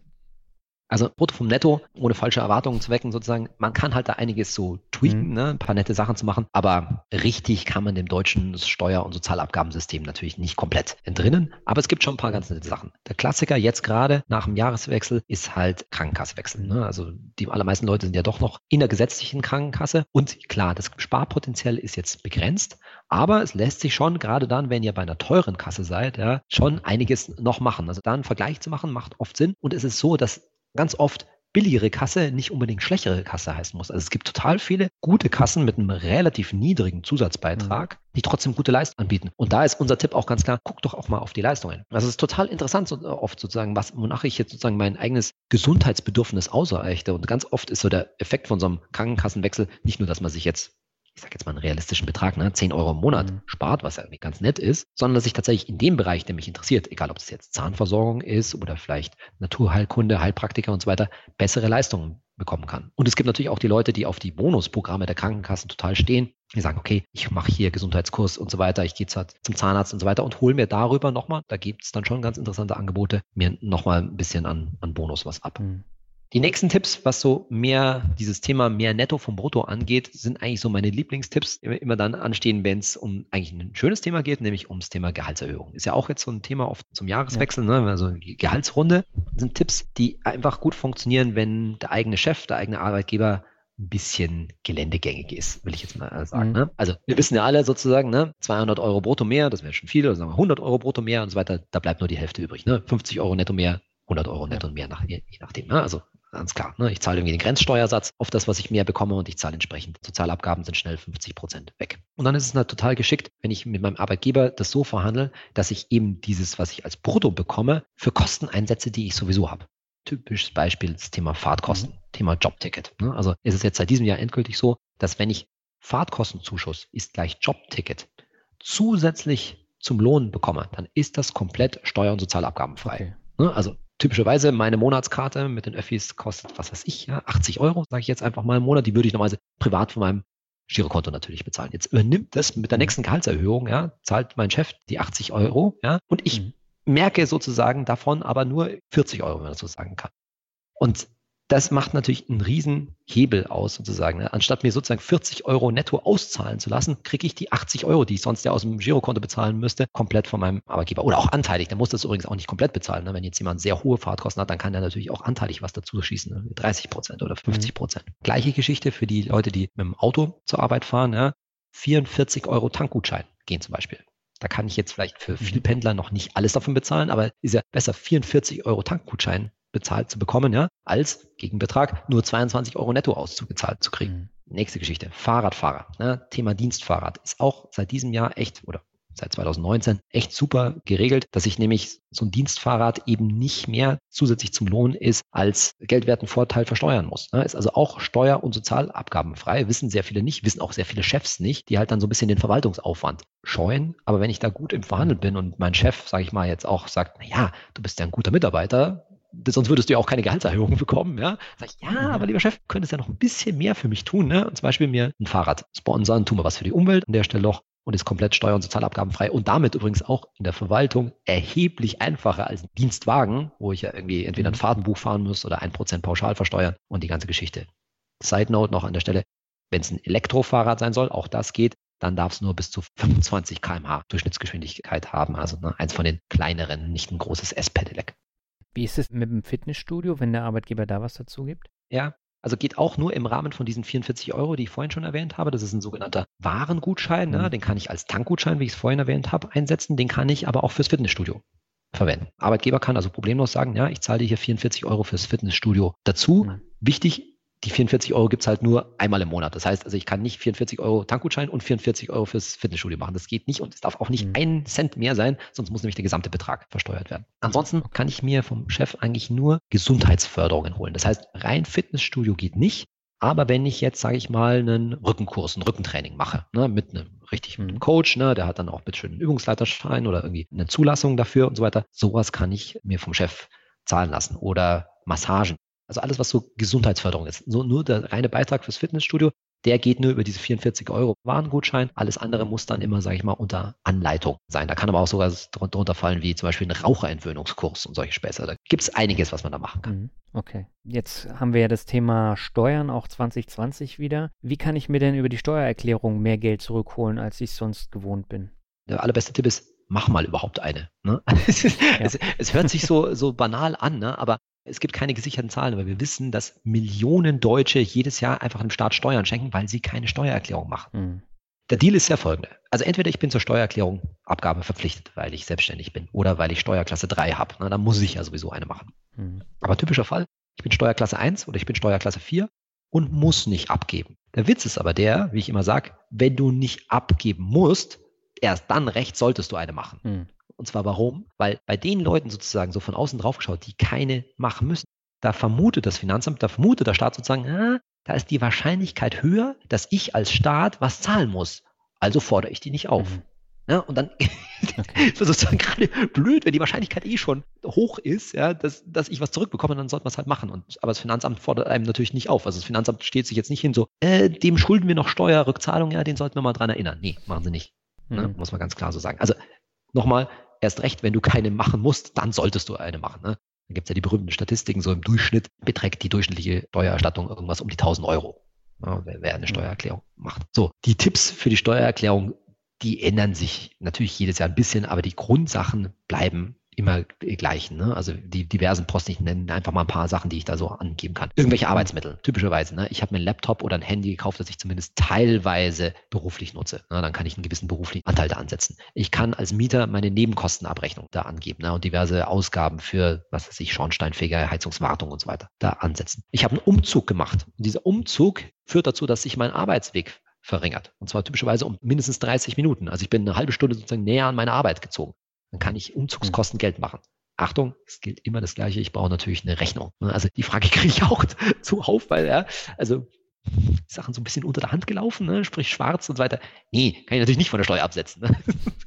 Also Brutto vom Netto, ohne falsche Erwartungen zu wecken, sozusagen, man kann halt da einiges so tweaken, mhm. ne, ein paar nette Sachen zu machen, aber richtig kann man dem deutschen Steuer- und Sozialabgabensystem natürlich nicht komplett entrinnen. Aber es gibt schon ein paar ganz nette Sachen. Der Klassiker jetzt gerade nach dem Jahreswechsel ist halt Krankenkassewechsel. Ne? Also die allermeisten Leute sind ja doch noch in der gesetzlichen Krankenkasse. Und klar, das Sparpotenzial ist jetzt begrenzt, aber es lässt sich schon, gerade dann, wenn ihr bei einer teuren Kasse seid, ja, schon einiges noch machen. Also da einen Vergleich zu machen, macht oft Sinn. Und es ist so, dass ganz oft billigere Kasse nicht unbedingt schlechtere Kasse heißen muss. Also es gibt total viele gute Kassen mit einem relativ niedrigen Zusatzbeitrag, mhm. die trotzdem gute Leistung anbieten. Und da ist unser Tipp auch ganz klar, guck doch auch mal auf die Leistungen. Also es ist total interessant, so oft sozusagen, was, wonach ich jetzt sozusagen mein eigenes Gesundheitsbedürfnis ausreichte. Und ganz oft ist so der Effekt von so einem Krankenkassenwechsel nicht nur, dass man sich jetzt ich sage jetzt mal einen realistischen Betrag, ne, 10 Euro im Monat mhm. spart, was ja irgendwie ganz nett ist, sondern dass ich tatsächlich in dem Bereich, der mich interessiert, egal ob es jetzt Zahnversorgung ist oder vielleicht Naturheilkunde, Heilpraktiker und so weiter, bessere Leistungen bekommen kann. Und es gibt natürlich auch die Leute, die auf die Bonusprogramme der Krankenkassen total stehen. Die sagen, okay, ich mache hier Gesundheitskurs und so weiter, ich gehe zum Zahnarzt und so weiter und hole mir darüber nochmal, da gibt es dann schon ganz interessante Angebote, mir nochmal ein bisschen an, an Bonus was ab. Mhm. Die nächsten Tipps, was so mehr dieses Thema mehr Netto vom Brutto angeht, sind eigentlich so meine Lieblingstipps, immer, immer dann anstehen, wenn es um eigentlich ein schönes Thema geht, nämlich ums Thema Gehaltserhöhung. Ist ja auch jetzt so ein Thema oft zum Jahreswechsel, ja. ne? also die Gehaltsrunde sind Tipps, die einfach gut funktionieren, wenn der eigene Chef, der eigene Arbeitgeber ein bisschen geländegängig ist, will ich jetzt mal sagen. Mhm. Ne? Also wir wissen ja alle sozusagen, ne? 200 Euro brutto mehr, das wäre schon viel, oder sagen wir 100 Euro brutto mehr und so weiter, da bleibt nur die Hälfte übrig. Ne? 50 Euro netto mehr, 100 Euro netto mehr, nach, je, je nachdem. Ne? Also Ganz klar. Ne? Ich zahle irgendwie den Grenzsteuersatz auf das, was ich mehr bekomme und ich zahle entsprechend. Sozialabgaben sind schnell 50 Prozent weg. Und dann ist es halt total geschickt, wenn ich mit meinem Arbeitgeber das so verhandle, dass ich eben dieses, was ich als Brutto bekomme, für Kosten einsetze, die ich sowieso habe. Typisches Beispiel das Thema Fahrtkosten, mhm. Thema Jobticket. Ne? Also ist es jetzt seit diesem Jahr endgültig so, dass wenn ich Fahrtkostenzuschuss ist gleich Jobticket zusätzlich zum Lohn bekomme, dann ist das komplett steuer- und sozialabgabenfrei. Okay. Ne? Also typischerweise meine Monatskarte mit den Öffis kostet, was weiß ich, ja, 80 Euro, sage ich jetzt einfach mal im Monat. Die würde ich normalerweise privat von meinem Girokonto natürlich bezahlen. Jetzt übernimmt das mit der nächsten Gehaltserhöhung, ja, zahlt mein Chef die 80 Euro, ja, und ich mhm. merke sozusagen davon aber nur 40 Euro, wenn man das so sagen kann. Und das macht natürlich einen riesen Hebel aus sozusagen. Ne? Anstatt mir sozusagen 40 Euro netto auszahlen zu lassen, kriege ich die 80 Euro, die ich sonst ja aus dem Girokonto bezahlen müsste, komplett von meinem Arbeitgeber. Oder auch anteilig. Der muss das übrigens auch nicht komplett bezahlen. Ne? Wenn jetzt jemand sehr hohe Fahrtkosten hat, dann kann der natürlich auch anteilig was dazu schießen. Ne? 30 Prozent oder 50 Prozent. Mhm. Gleiche Geschichte für die Leute, die mit dem Auto zur Arbeit fahren. Ja? 44 Euro Tankgutschein gehen zum Beispiel. Da kann ich jetzt vielleicht für mhm. viele Pendler noch nicht alles davon bezahlen, aber ist ja besser 44 Euro Tankgutschein bezahlt zu bekommen, ja, als Gegenbetrag nur 22 Euro netto ausgezahlt zu kriegen. Mhm. Nächste Geschichte. Fahrradfahrer. Ne? Thema Dienstfahrrad ist auch seit diesem Jahr echt oder seit 2019 echt super geregelt, dass ich nämlich so ein Dienstfahrrad eben nicht mehr zusätzlich zum Lohn ist, als geldwerten Vorteil versteuern muss. Ne? Ist also auch steuer- und sozialabgabenfrei, wissen sehr viele nicht, wissen auch sehr viele Chefs nicht, die halt dann so ein bisschen den Verwaltungsaufwand scheuen. Aber wenn ich da gut im Verhandeln bin und mein Chef, sage ich mal, jetzt auch sagt, na ja, du bist ja ein guter Mitarbeiter, sonst würdest du ja auch keine Gehaltserhöhung bekommen, ja. Sag ich, ja, aber lieber Chef, könntest ja noch ein bisschen mehr für mich tun, ne? Und zum Beispiel mir ein Fahrrad sponsern, tun wir was für die Umwelt an der Stelle doch und ist komplett steuer- und sozialabgabenfrei und damit übrigens auch in der Verwaltung erheblich einfacher als ein Dienstwagen, wo ich ja irgendwie entweder ein mhm. Fahrtenbuch fahren muss oder ein Prozent pauschal versteuern und die ganze Geschichte. Side Note noch an der Stelle, wenn es ein Elektrofahrrad sein soll, auch das geht, dann darf es nur bis zu 25 kmh Durchschnittsgeschwindigkeit haben. Also ne, eins von den kleineren, nicht ein großes S-Pedelec. Wie ist es mit dem Fitnessstudio, wenn der Arbeitgeber da was dazu gibt? Ja, also geht auch nur im Rahmen von diesen 44 Euro, die ich vorhin schon erwähnt habe. Das ist ein sogenannter Warengutschein. Ne? Mhm. Den kann ich als Tankgutschein, wie ich es vorhin erwähnt habe, einsetzen. Den kann ich aber auch fürs Fitnessstudio verwenden. Arbeitgeber kann also problemlos sagen, ja, ich zahle dir hier 44 Euro fürs Fitnessstudio dazu. Mhm. Wichtig, die 44 Euro gibt es halt nur einmal im Monat. Das heißt, also ich kann nicht 44 Euro Tankgutschein und 44 Euro fürs Fitnessstudio machen. Das geht nicht und es darf auch nicht mhm. ein Cent mehr sein, sonst muss nämlich der gesamte Betrag versteuert werden. Ansonsten kann ich mir vom Chef eigentlich nur Gesundheitsförderungen holen. Das heißt, rein Fitnessstudio geht nicht. Aber wenn ich jetzt, sage ich mal, einen Rückenkurs, ein Rückentraining mache, ne, mit einem richtig mit einem mhm. Coach, ne, der hat dann auch mit schönen Übungsleiterschein oder irgendwie eine Zulassung dafür und so weiter, sowas kann ich mir vom Chef zahlen lassen. Oder Massagen. Also alles, was so Gesundheitsförderung ist. So, nur der reine Beitrag fürs Fitnessstudio, der geht nur über diese 44 Euro Warengutschein. Alles andere muss dann immer, sage ich mal, unter Anleitung sein. Da kann aber auch sogar drunter fallen, wie zum Beispiel ein Raucherentwöhnungskurs und solche Späße. Da gibt es einiges, was man da machen kann. Mhm. Okay. Jetzt haben wir ja das Thema Steuern auch 2020 wieder. Wie kann ich mir denn über die Steuererklärung mehr Geld zurückholen, als ich sonst gewohnt bin? Der allerbeste Tipp ist, mach mal überhaupt eine. Ne? Es, ja. es, es, hört sich so, so banal an, ne? aber es gibt keine gesicherten Zahlen, aber wir wissen, dass Millionen Deutsche jedes Jahr einfach dem Staat Steuern schenken, weil sie keine Steuererklärung machen. Mhm. Der Deal ist ja folgender. Also entweder ich bin zur Steuererklärung Abgabe verpflichtet, weil ich selbstständig bin oder weil ich Steuerklasse 3 habe. Na, dann muss ich ja sowieso eine machen. Mhm. Aber typischer Fall, ich bin Steuerklasse 1 oder ich bin Steuerklasse 4 und muss nicht abgeben. Der Witz ist aber der, wie ich immer sage, wenn du nicht abgeben musst, erst dann recht solltest du eine machen. Mhm. Und zwar warum? Weil bei den Leuten sozusagen so von außen drauf geschaut, die keine machen müssen, da vermutet das Finanzamt, da vermutet der Staat sozusagen, ah, da ist die Wahrscheinlichkeit höher, dass ich als Staat was zahlen muss. Also fordere ich die nicht auf. Mhm. Ja, und dann okay. ist sozusagen gerade blöd, wenn die Wahrscheinlichkeit eh schon hoch ist, ja, dass, dass ich was zurückbekomme, dann sollte man es halt machen. Und, aber das Finanzamt fordert einem natürlich nicht auf. Also das Finanzamt steht sich jetzt nicht hin, so, äh, dem schulden wir noch Steuerrückzahlung, ja, den sollten wir mal dran erinnern. Nee, machen sie nicht. Ne, mhm. Ne, muss man ganz klar so sagen. Also nochmal, erst recht, wenn du keine machen musst, dann solltest du eine machen. Ne? Da gibt es ja die berühmten Statistiken, so im Durchschnitt beträgt die durchschnittliche Steuererstattung irgendwas um die 1000 Euro, ja, wer, wer eine mhm. Steuererklärung macht. So, die Tipps für die Steuererklärung, die ändern sich natürlich jedes Jahr ein bisschen, aber die Grundsachen bleiben immer gleichen. Ne? Also die diversen Posten, ich nenne einfach mal ein paar Sachen, die ich da so angeben kann. Irgendwelche Arbeitsmittel, typischerweise. Ne? Ich habe mir einen Laptop oder ein Handy gekauft, das ich zumindest teilweise beruflich nutze. Ne? Dann kann ich einen gewissen beruflichen Anteil da ansetzen. Ich kann als Mieter meine Nebenkostenabrechnung da angeben ne? und diverse Ausgaben für, was weiß ich, Schornsteinfeger, Heizungswartung und so weiter da ansetzen. Ich habe einen Umzug gemacht. Und dieser Umzug führt dazu, dass sich mein Arbeitsweg verringert. Und zwar typischerweise um mindestens 30 Minuten. Also ich bin eine halbe Stunde sozusagen näher an meine Arbeit gezogen. Dann kann ich Umzugskosten Geld machen. Achtung, es gilt immer das Gleiche. Ich brauche natürlich eine Rechnung. Also die Frage kriege ich auch zuhauf, weil ja, also Sachen so ein bisschen unter der Hand gelaufen, ne? sprich schwarz und so weiter. Nee, kann ich natürlich nicht von der Steuer absetzen. Ne?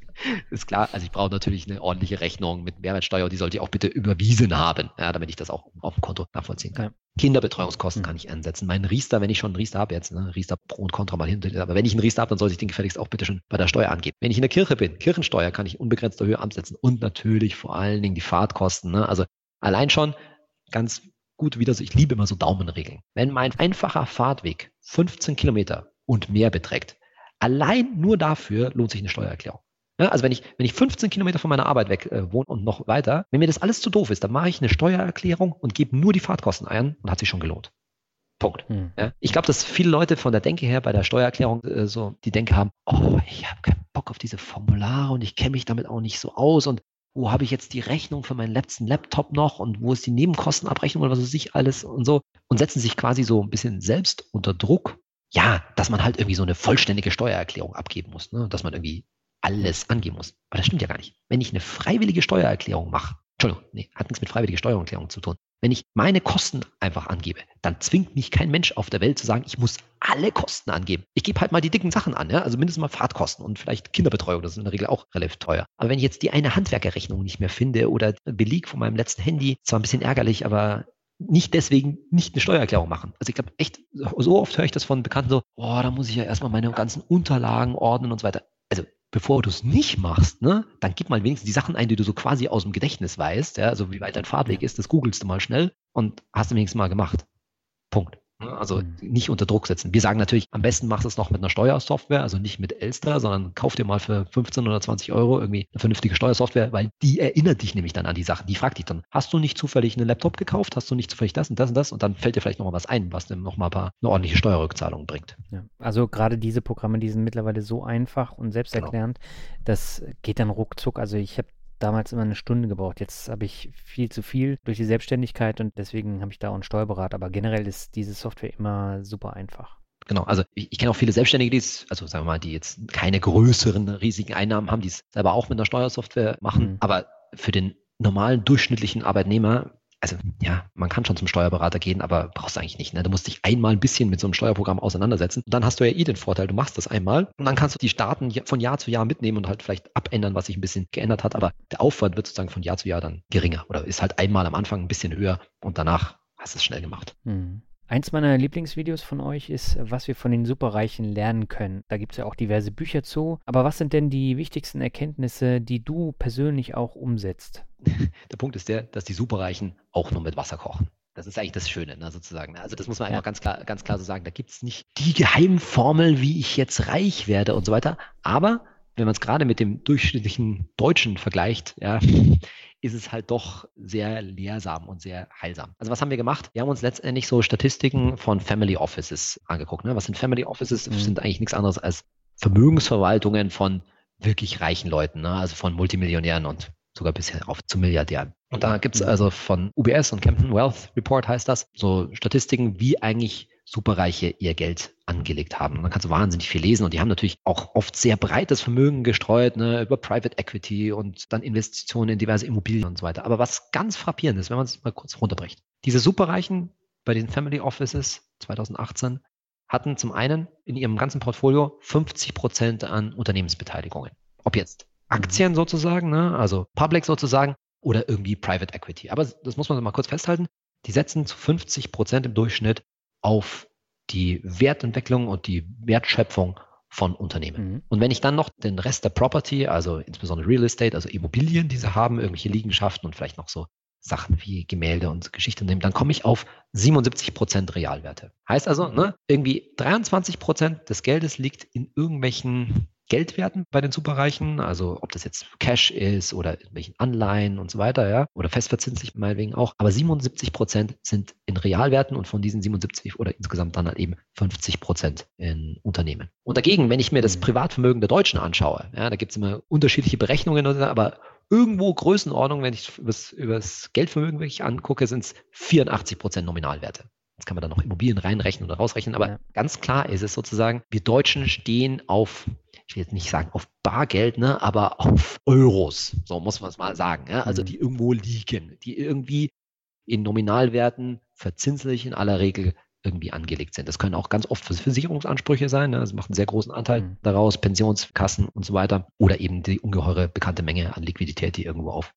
ist klar, also ich brauche natürlich eine ordentliche Rechnung mit Mehrwertsteuer, die sollte ich auch bitte überwiesen haben, ja, damit ich das auch auf dem Konto nachvollziehen kann. Ja. Kinderbetreuungskosten mhm. kann ich ansetzen. Mein Riester, wenn ich schon einen Riester habe jetzt, ne, Riester Pro und Contra mal hin, aber wenn ich einen Riester habe, dann soll ich den gefälligst auch bitte schon bei der Steuer angeben. Wenn ich in der Kirche bin, Kirchensteuer kann ich unbegrenzter Höhe ansetzen und natürlich vor allen Dingen die Fahrtkosten. Ne? Also allein schon ganz gut wieder so, ich liebe immer so Daumenregeln. Wenn mein einfacher Fahrtweg 15 Kilometer und mehr beträgt, allein nur dafür lohnt sich eine Steuererklärung. Ja, also wenn ich, wenn ich 15 Kilometer von meiner Arbeit weg äh, wohne und noch weiter, wenn mir das alles zu doof ist, dann mache ich eine Steuererklärung und gebe nur die Fahrtkosten ein und hat sich schon gelohnt. Punkt. Hm. Ja, ich glaube, dass viele Leute von der Denke her bei der Steuererklärung äh, so die Denke haben, oh, ich habe keinen Bock auf diese Formulare und ich kenne mich damit auch nicht so aus und wo habe ich jetzt die Rechnung für meinen letzten Laptop noch und wo ist die Nebenkostenabrechnung oder was weiß ich alles und so und setzen sich quasi so ein bisschen selbst unter Druck. Ja, dass man halt irgendwie so eine vollständige Steuererklärung abgeben muss, ne? dass man irgendwie alles angeben muss. Aber das stimmt ja gar nicht. Wenn ich eine freiwillige Steuererklärung mache, Entschuldigung, nee, hat nichts mit freiwilliger Steuererklärung zu tun. Wenn ich meine Kosten einfach angebe, dann zwingt mich kein Mensch auf der Welt zu sagen, ich muss alle Kosten angeben. Ich gebe halt mal die dicken Sachen an, ja? also mindestens mal Fahrtkosten und vielleicht Kinderbetreuung, das ist in der Regel auch relativ teuer. Aber wenn ich jetzt die eine Handwerkerrechnung nicht mehr finde oder Beleg von meinem letzten Handy, zwar ein bisschen ärgerlich, aber nicht deswegen nicht eine Steuererklärung machen. Also ich glaube echt, so oft höre ich das von Bekannten so, oh, da muss ich ja erstmal meine ganzen Unterlagen ordnen und so weiter. Bevor du es nicht machst, ne, dann gib mal wenigstens die Sachen ein, die du so quasi aus dem Gedächtnis weißt, ja, also wie weit dein Fahrtweg ist, das googelst du mal schnell und hast du wenigstens mal gemacht. Punkt. Ne? Also mhm. nicht unter Druck setzen. Wir sagen natürlich, am besten machst du es noch mit einer Steuersoftware, also nicht mit Elster, sondern kauf dir mal für 15 oder 20 Euro irgendwie eine vernünftige Steuersoftware, weil die erinnert dich nämlich dann an die Sachen. Die fragt dich dann, hast du nicht zufällig einen Laptop gekauft? Hast du nicht zufällig das und das und das? Und dann fällt dir vielleicht nochmal was ein, was dir nochmal ein paar, eine ordentliche Steuerrückzahlung bringt. Ja, also gerade diese Programme, die sind mittlerweile so einfach und selbsterklärend, genau. das geht dann ruckzuck. Also ich habe damals immer eine Stunde gebraucht. Jetzt habe ich viel zu viel durch die Selbstständigkeit und deswegen habe ich da auch einen Steuerberater. Aber generell ist diese Software immer super einfach. Genau, also ich, ich kenne auch viele Selbstständige, die es, also sagen wir mal, die jetzt keine größeren riesigen Einnahmen haben, die es selber auch mit einer Steuersoftware machen. Mhm. Aber für den normalen durchschnittlichen Arbeitnehmer also ja, man kann schon zum Steuerberater gehen, aber brauchst du eigentlich nicht. Ne? Du musst dich einmal ein bisschen mit so einem Steuerprogramm auseinandersetzen. Und dann hast du ja eh den Vorteil, du machst das einmal und dann kannst du die Daten von Jahr zu Jahr mitnehmen und halt vielleicht abändern, was sich ein bisschen geändert hat. Aber der Aufwand wird sozusagen von Jahr zu Jahr dann geringer oder ist halt einmal am Anfang ein bisschen höher und danach hast du es schnell gemacht. Hm. Eins meiner Lieblingsvideos von euch ist, was wir von den Superreichen lernen können. Da gibt es ja auch diverse Bücher zu. Aber was sind denn die wichtigsten Erkenntnisse, die du persönlich auch umsetzt? Der Punkt ist der, dass die Superreichen auch nur mit Wasser kochen. Das ist eigentlich das Schöne, ne, sozusagen. Also das muss man ja. einfach ganz klar, ganz klar so sagen. Da gibt es nicht die Geheimformel, wie ich jetzt reich werde und so weiter. Aber wenn man es gerade mit dem durchschnittlichen Deutschen vergleicht, ja, ist es halt doch sehr lehrsam und sehr heilsam. Also was haben wir gemacht? Wir haben uns letztendlich so Statistiken von Family Offices angeguckt. Ne? Was sind Family Offices? Das mhm. sind eigentlich nichts anderes als Vermögensverwaltungen von wirklich reichen Leuten, ne? also von Multimillionären und sogar bisher auf zu Milliardären. Und da gibt es mhm. also von UBS und Camden Wealth Report heißt das, so Statistiken, wie eigentlich Superreiche ihr Geld angelegt haben. Und dann kannst du wahnsinnig viel lesen und die haben natürlich auch oft sehr breites Vermögen gestreut, ne, über Private Equity und dann Investitionen in diverse Immobilien und so weiter. Aber was ganz frappierend ist, wenn man es mal kurz runterbricht, diese Superreichen bei den Family Offices 2018 hatten zum einen in ihrem ganzen Portfolio 50 Prozent an Unternehmensbeteiligungen. Ob jetzt Aktien sozusagen, ne, also Public sozusagen, oder irgendwie Private Equity. Aber das muss man mal kurz festhalten. Die setzen zu 50 Prozent im Durchschnitt auf die Wertentwicklung und die Wertschöpfung von Unternehmen. Mhm. Und wenn ich dann noch den Rest der Property, also insbesondere Real Estate, also Immobilien, die sie haben, irgendwelche Liegenschaften und vielleicht noch so Sachen wie Gemälde und Geschichte nehmen, dann komme ich auf 77 Prozent Realwerte. Heißt also, mhm. ne, irgendwie 23 Prozent des Geldes liegt in irgendwelchen Geldwerten bei den Superreichen, also ob das jetzt Cash ist oder irgendwelchen Anleihen und so weiter, ja, oder festverzinslich meinetwegen auch. Aber 77 Prozent sind in Realwerten und von diesen 77 oder insgesamt dann halt eben 50 Prozent in Unternehmen. Und dagegen, wenn ich mir das mhm. Privatvermögen der Deutschen anschaue, ja, da gibt es immer unterschiedliche Berechnungen, aber irgendwo Größenordnung, wenn ich über das Geldvermögen wirklich angucke, sind es 84 Prozent Nominalwerte. Jetzt kann man da noch Immobilien reinrechnen oder rausrechnen, aber ja. ganz klar ist es sozusagen, wir Deutschen stehen auf ich will jetzt nicht sagen auf Bargeld, ne, aber auf Euros, so muss man es mal sagen, ja? also mhm. die irgendwo liegen, die irgendwie in Nominalwerten verzinslich in aller Regel irgendwie angelegt sind. Das können auch ganz oft Versicherungsansprüche sein, ne? das macht einen sehr großen Anteil mhm. daraus, Pensionskassen und so weiter, oder eben die ungeheure bekannte Menge an Liquidität, die irgendwo auf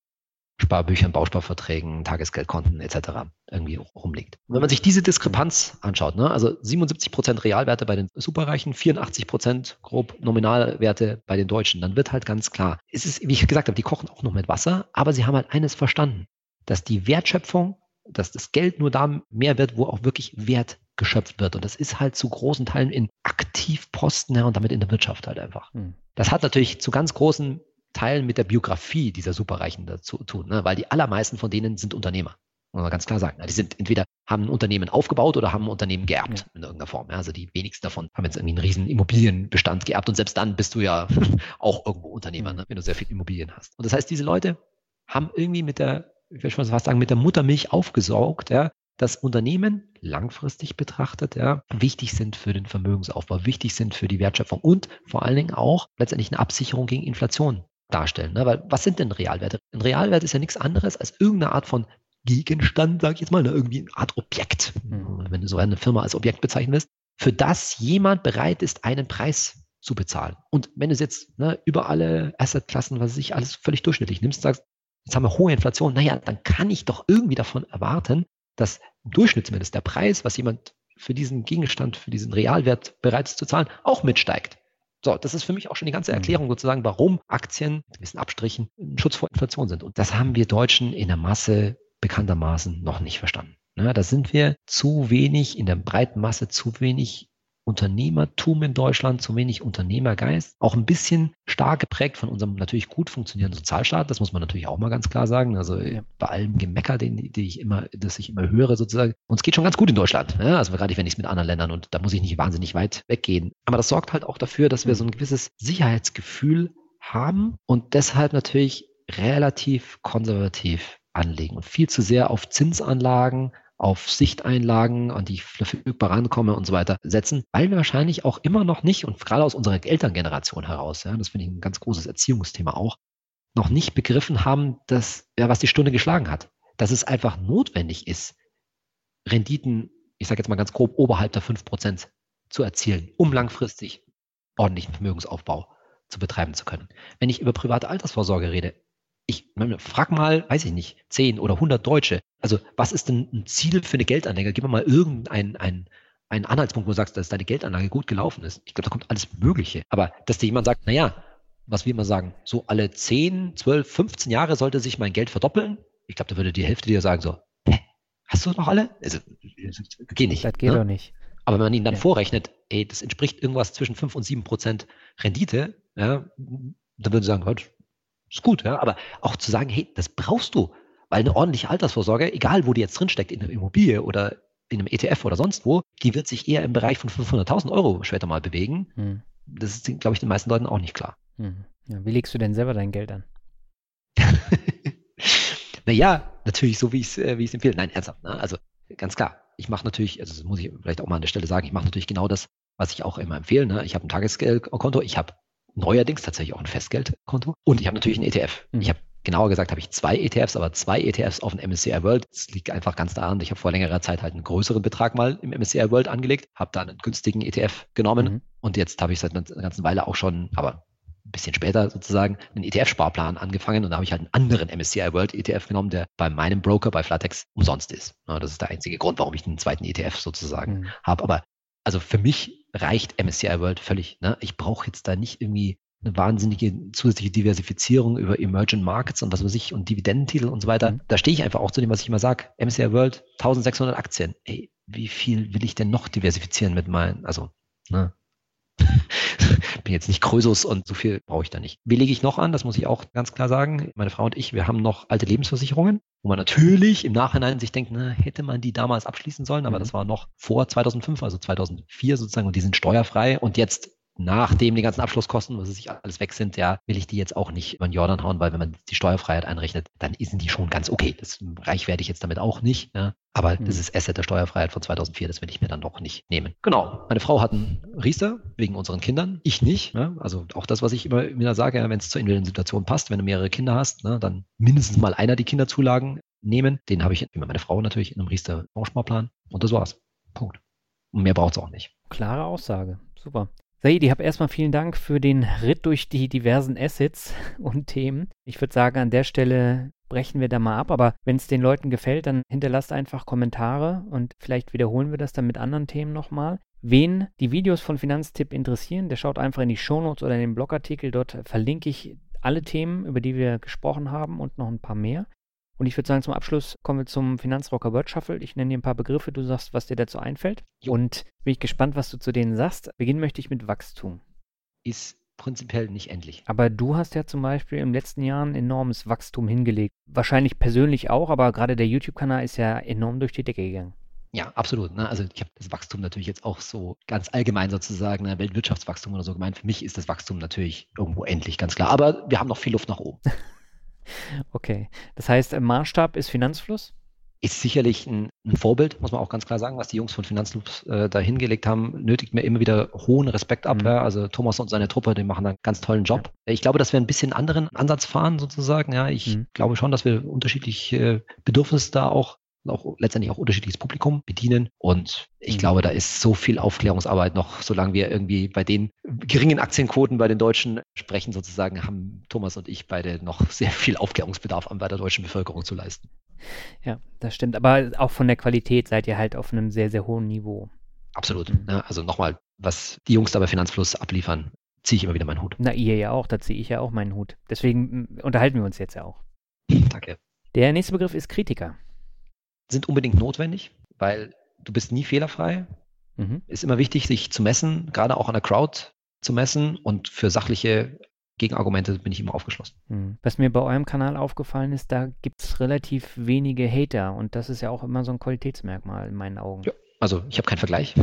Sparbüchern, Bausparverträgen, Tagesgeldkonten etc. irgendwie rumliegt. Und wenn man sich diese Diskrepanz anschaut, ne, also 77 Prozent Realwerte bei den Superreichen, 84 Prozent grob Nominalwerte bei den Deutschen, dann wird halt ganz klar, es ist, wie ich gesagt habe, die kochen auch noch mit Wasser, aber sie haben halt eines verstanden, dass die Wertschöpfung, dass das Geld nur da mehr wird, wo auch wirklich Wert geschöpft wird. Und das ist halt zu großen Teilen in Aktivposten ja, und damit in der Wirtschaft halt einfach. Hm. Das hat natürlich zu ganz großen Teilen mit der Biografie dieser Superreichen dazu tun, ne? weil die allermeisten von denen sind Unternehmer. Muss man ganz klar sagen. Die sind entweder haben ein Unternehmen aufgebaut oder haben ein Unternehmen geerbt ja. in irgendeiner Form. Also die wenigsten davon haben jetzt irgendwie einen riesen Immobilienbestand geerbt und selbst dann bist du ja auch irgendwo Unternehmer, ne? wenn du sehr viel Immobilien hast. Und das heißt, diese Leute haben irgendwie mit der, ich will schon fast sagen, mit der Muttermilch aufgesaugt, ja, dass Unternehmen langfristig betrachtet ja, wichtig sind für den Vermögensaufbau, wichtig sind für die Wertschöpfung und vor allen Dingen auch letztendlich eine Absicherung gegen Inflation darstellen. Ne? Weil was sind denn Realwerte? Ein Realwert ist ja nichts anderes als irgendeine Art von Gegenstand, sage ich jetzt mal, ne? irgendwie eine Art Objekt, mhm. wenn du so eine Firma als Objekt bezeichnen willst, für das jemand bereit ist, einen Preis zu bezahlen. Und wenn du es jetzt ne, über alle Assetklassen, was sich alles völlig durchschnittlich nimmst, sagst, jetzt haben wir hohe Inflation, naja, dann kann ich doch irgendwie davon erwarten, dass im Durchschnitt zumindest der Preis, was jemand für diesen Gegenstand, für diesen Realwert bereit ist zu zahlen, auch mitsteigt. So, das ist für mich auch schon die ganze mhm. Erklärung sozusagen, warum Aktien mit gewissen Abstrichen ein Schutz vor Inflation sind. Und das haben wir Deutschen in der Masse bekanntermaßen noch nicht verstanden. Ja, da sind wir zu wenig in der breiten Masse, zu wenig Unternehmertum in Deutschland, zu wenig Unternehmergeist, auch ein bisschen stark geprägt von unserem natürlich gut funktionierenden Sozialstaat. Das muss man natürlich auch mal ganz klar sagen. Also ja. bei allem Gemecker, den, den ich immer, das ich immer höre sozusagen, uns geht schon ganz gut in Deutschland. Ja, also gerade wenn ich es mit anderen Ländern und da muss ich nicht wahnsinnig weit weggehen. Aber das sorgt halt auch dafür, dass wir so ein gewisses Sicherheitsgefühl haben und deshalb natürlich relativ konservativ anlegen und viel zu sehr auf Zinsanlagen auf Sichteinlagen, an die ich verfügbar rankomme und so weiter setzen, weil wir wahrscheinlich auch immer noch nicht, und gerade aus unserer Elterngeneration heraus, ja, das finde ich ein ganz großes Erziehungsthema auch, noch nicht begriffen haben, dass, ja, was die Stunde geschlagen hat. Dass es einfach notwendig ist, Renditen, ich sage jetzt mal ganz grob, oberhalb der 5% zu erzielen, um langfristig ordentlichen Vermögensaufbau zu betreiben zu können. Wenn ich über private Altersvorsorge rede, Ich frag mal, weiß ich nicht, 10 oder 100 Deutsche. Also, was ist denn ein Ziel für eine Geldanlage? Gib mir mal irgendeinen ein, einen Anhaltspunkt, wo du sagst, dass deine Geldanlage gut gelaufen ist. Ich glaube, da kommt alles Mögliche. Aber dass dir jemand sagt, naja, was wir immer sagen, so alle 10, 12, 15 Jahre sollte sich mein Geld verdoppeln. Ich glaube, da würde die Hälfte dir sagen so, hä, hast du noch alle? Also, geht nicht. Das geht ne? doch nicht. Aber wenn man ihnen dann ja. vorrechnet, ey, das entspricht irgendwas zwischen 5 und 7 Prozent Rendite, ja, dann würden sie sagen, halt, ist gut, ja. Aber auch zu sagen, hey, das brauchst du, weil eine ordentliche Altersvorsorge, egal wo die jetzt drinsteckt, in einer Immobilie oder in einem ETF oder sonst wo, die wird sich eher im Bereich von 500.000 Euro später mal bewegen. Hm. Das ist, glaube ich, den meisten Leuten auch nicht klar. Hm. Ja, wie legst du denn selber dein Geld an? naja, natürlich so, wie ich es äh, wie empfehle. Nein, ernsthaft. Ne? Also ganz klar, ich mache natürlich, also das muss ich vielleicht auch mal an der Stelle sagen, ich mache natürlich genau das, was ich auch immer empfehle. Ne? Ich habe ein Tagesgeldkonto, ich habe neuerdings tatsächlich auch ein Festgeldkonto und ich habe natürlich einen ETF. Mhm. Ich habe genauer gesagt habe ich zwei ETFs, aber zwei ETFs auf den MSCI World. Das liegt einfach ganz daran, ich habe vor längerer Zeit halt einen größeren Betrag mal im MSCI World angelegt, habe da einen günstigen ETF genommen mhm. und jetzt habe ich seit einer ganzen Weile auch schon, aber ein bisschen später sozusagen einen ETF-Sparplan angefangen und da habe ich halt einen anderen MSCI World ETF genommen, der bei meinem Broker bei Flatex umsonst ist. das ist der einzige Grund, warum ich einen zweiten ETF sozusagen mhm. habe. Aber also für mich reicht MSCI World völlig. Ne? Ich brauche jetzt da nicht irgendwie eine wahnsinnige zusätzliche Diversifizierung über Emerging Markets und was weiß ich und Dividendentitel und so weiter. Mhm. Da stehe ich einfach auch zu dem, was ich immer sage. MSCI World, 1600 Aktien. Ey, wie viel will ich denn noch diversifizieren mit meinen, also, ne? bin jetzt nicht Krösus und so viel brauche ich da nicht. Wie lege ich noch an? Das muss ich auch ganz klar sagen. Meine Frau und ich, wir haben noch alte Lebensversicherungen, wo man natürlich im Nachhinein sich denkt, na, hätte man die damals abschließen sollen, aber mhm. das war noch vor 2005, also 2004 sozusagen und die sind steuerfrei und jetzt nachdem die ganzen Abschlusskosten, was sich alles weg sind, ja, will ich die jetzt auch nicht über den Jordan hauen, weil wenn man die Steuerfreiheit einrechnet, dann sind die schon ganz okay. Das reich werde ich jetzt damit auch nicht. Ja. Aber mhm. das ist Asset der Steuerfreiheit von 2004, das will ich mir dann doch nicht nehmen. Genau. Meine Frau hat einen Riester wegen unseren Kindern. Ich nicht. Ja. Also auch das, was ich immer wieder sage, ja, wenn es zur individuellen Situation passt, wenn du mehrere Kinder hast, ne, dann mindestens mal einer die Kinderzulagen nehmen. Den habe ich, wie meine Frau natürlich, in einem Riester Bausparplan. Und das war's. Punkt. Und mehr braucht es auch nicht. Klare Aussage. Super. Saidi, hab erstmal vielen Dank für den Ritt durch die diversen Assets und Themen. Ich würde sagen, an der Stelle brechen wir da mal ab, aber wenn es den Leuten gefällt, dann hinterlasst einfach Kommentare und vielleicht wiederholen wir das dann mit anderen Themen nochmal. Wen die Videos von Finanztipp interessieren, der schaut einfach in die Shownotes oder in den Blogartikel. Dort verlinke ich alle Themen, über die wir gesprochen haben und noch ein paar mehr. Und ich würde sagen, zum Abschluss kommen wir zum Finanzrocker Word Shuffle. Ich nenne dir ein paar Begriffe, du sagst, was dir dazu einfällt. Und bin ich gespannt, was du zu denen sagst. Beginnen möchte ich mit Wachstum. Ist prinzipiell nicht endlich. Aber du hast ja zum Beispiel im letzten Jahr ein enormes Wachstum hingelegt. Wahrscheinlich persönlich auch, aber gerade der YouTube-Kanal ist ja enorm durch die Decke gegangen. Ja, absolut. Ne? Also ich habe das Wachstum natürlich jetzt auch so ganz allgemein sozusagen, ne? Weltwirtschaftswachstum oder so gemeint. Für mich ist das Wachstum natürlich irgendwo endlich, ganz klar. Aber wir haben noch viel Luft nach oben. Okay. Das heißt, Maßstab ist Finanzfluss? Ist sicherlich ein, ein, Vorbild, muss man auch ganz klar sagen, was die Jungs von Finanzfluss äh, da hingelegt haben, nötigt mir immer wieder hohen Respekt ab. Mhm. Ja. Also Thomas und seine Truppe, die machen da einen ganz tollen Job. Ja. Ich glaube, dass wir ein bisschen anderen Ansatz fahren sozusagen. Ja, ich mhm. glaube schon, dass wir unterschiedliche äh, Bedürfnisse da auch auch letztendlich auch unterschiedliches Publikum bedienen. Und ich mhm. glaube, da ist so viel Aufklärungsarbeit noch, solange wir irgendwie bei den geringen Aktienquoten bei den Deutschen sprechen, sozusagen, haben Thomas und ich beide noch sehr viel Aufklärungsbedarf an bei der deutschen Bevölkerung zu leisten. Ja, das stimmt. Aber auch von der Qualität seid ihr halt auf einem sehr, sehr hohen Niveau. Absolut. Mhm. Ja, also nochmal, was die Jungs da bei Finanzfluss abliefern, ziehe ich immer wieder meinen Hut. Na, ihr ja auch, da ziehe ich ja auch meinen Hut. Deswegen mm, unterhalten wir uns jetzt ja auch. Danke. Der nächste Begriff ist Kritiker sind unbedingt notwendig, weil du bist nie fehlerfrei. Mhm. Ist immer wichtig, sich zu messen, gerade auch an der Crowd zu messen und für sachliche Gegenargumente bin ich immer aufgeschlossen. Mhm. Was mir bei eurem Kanal aufgefallen ist, da gibt es relativ wenige Hater und das ist ja auch immer so ein Qualitätsmerkmal in meinen Augen. Ja, also ich habe keinen Vergleich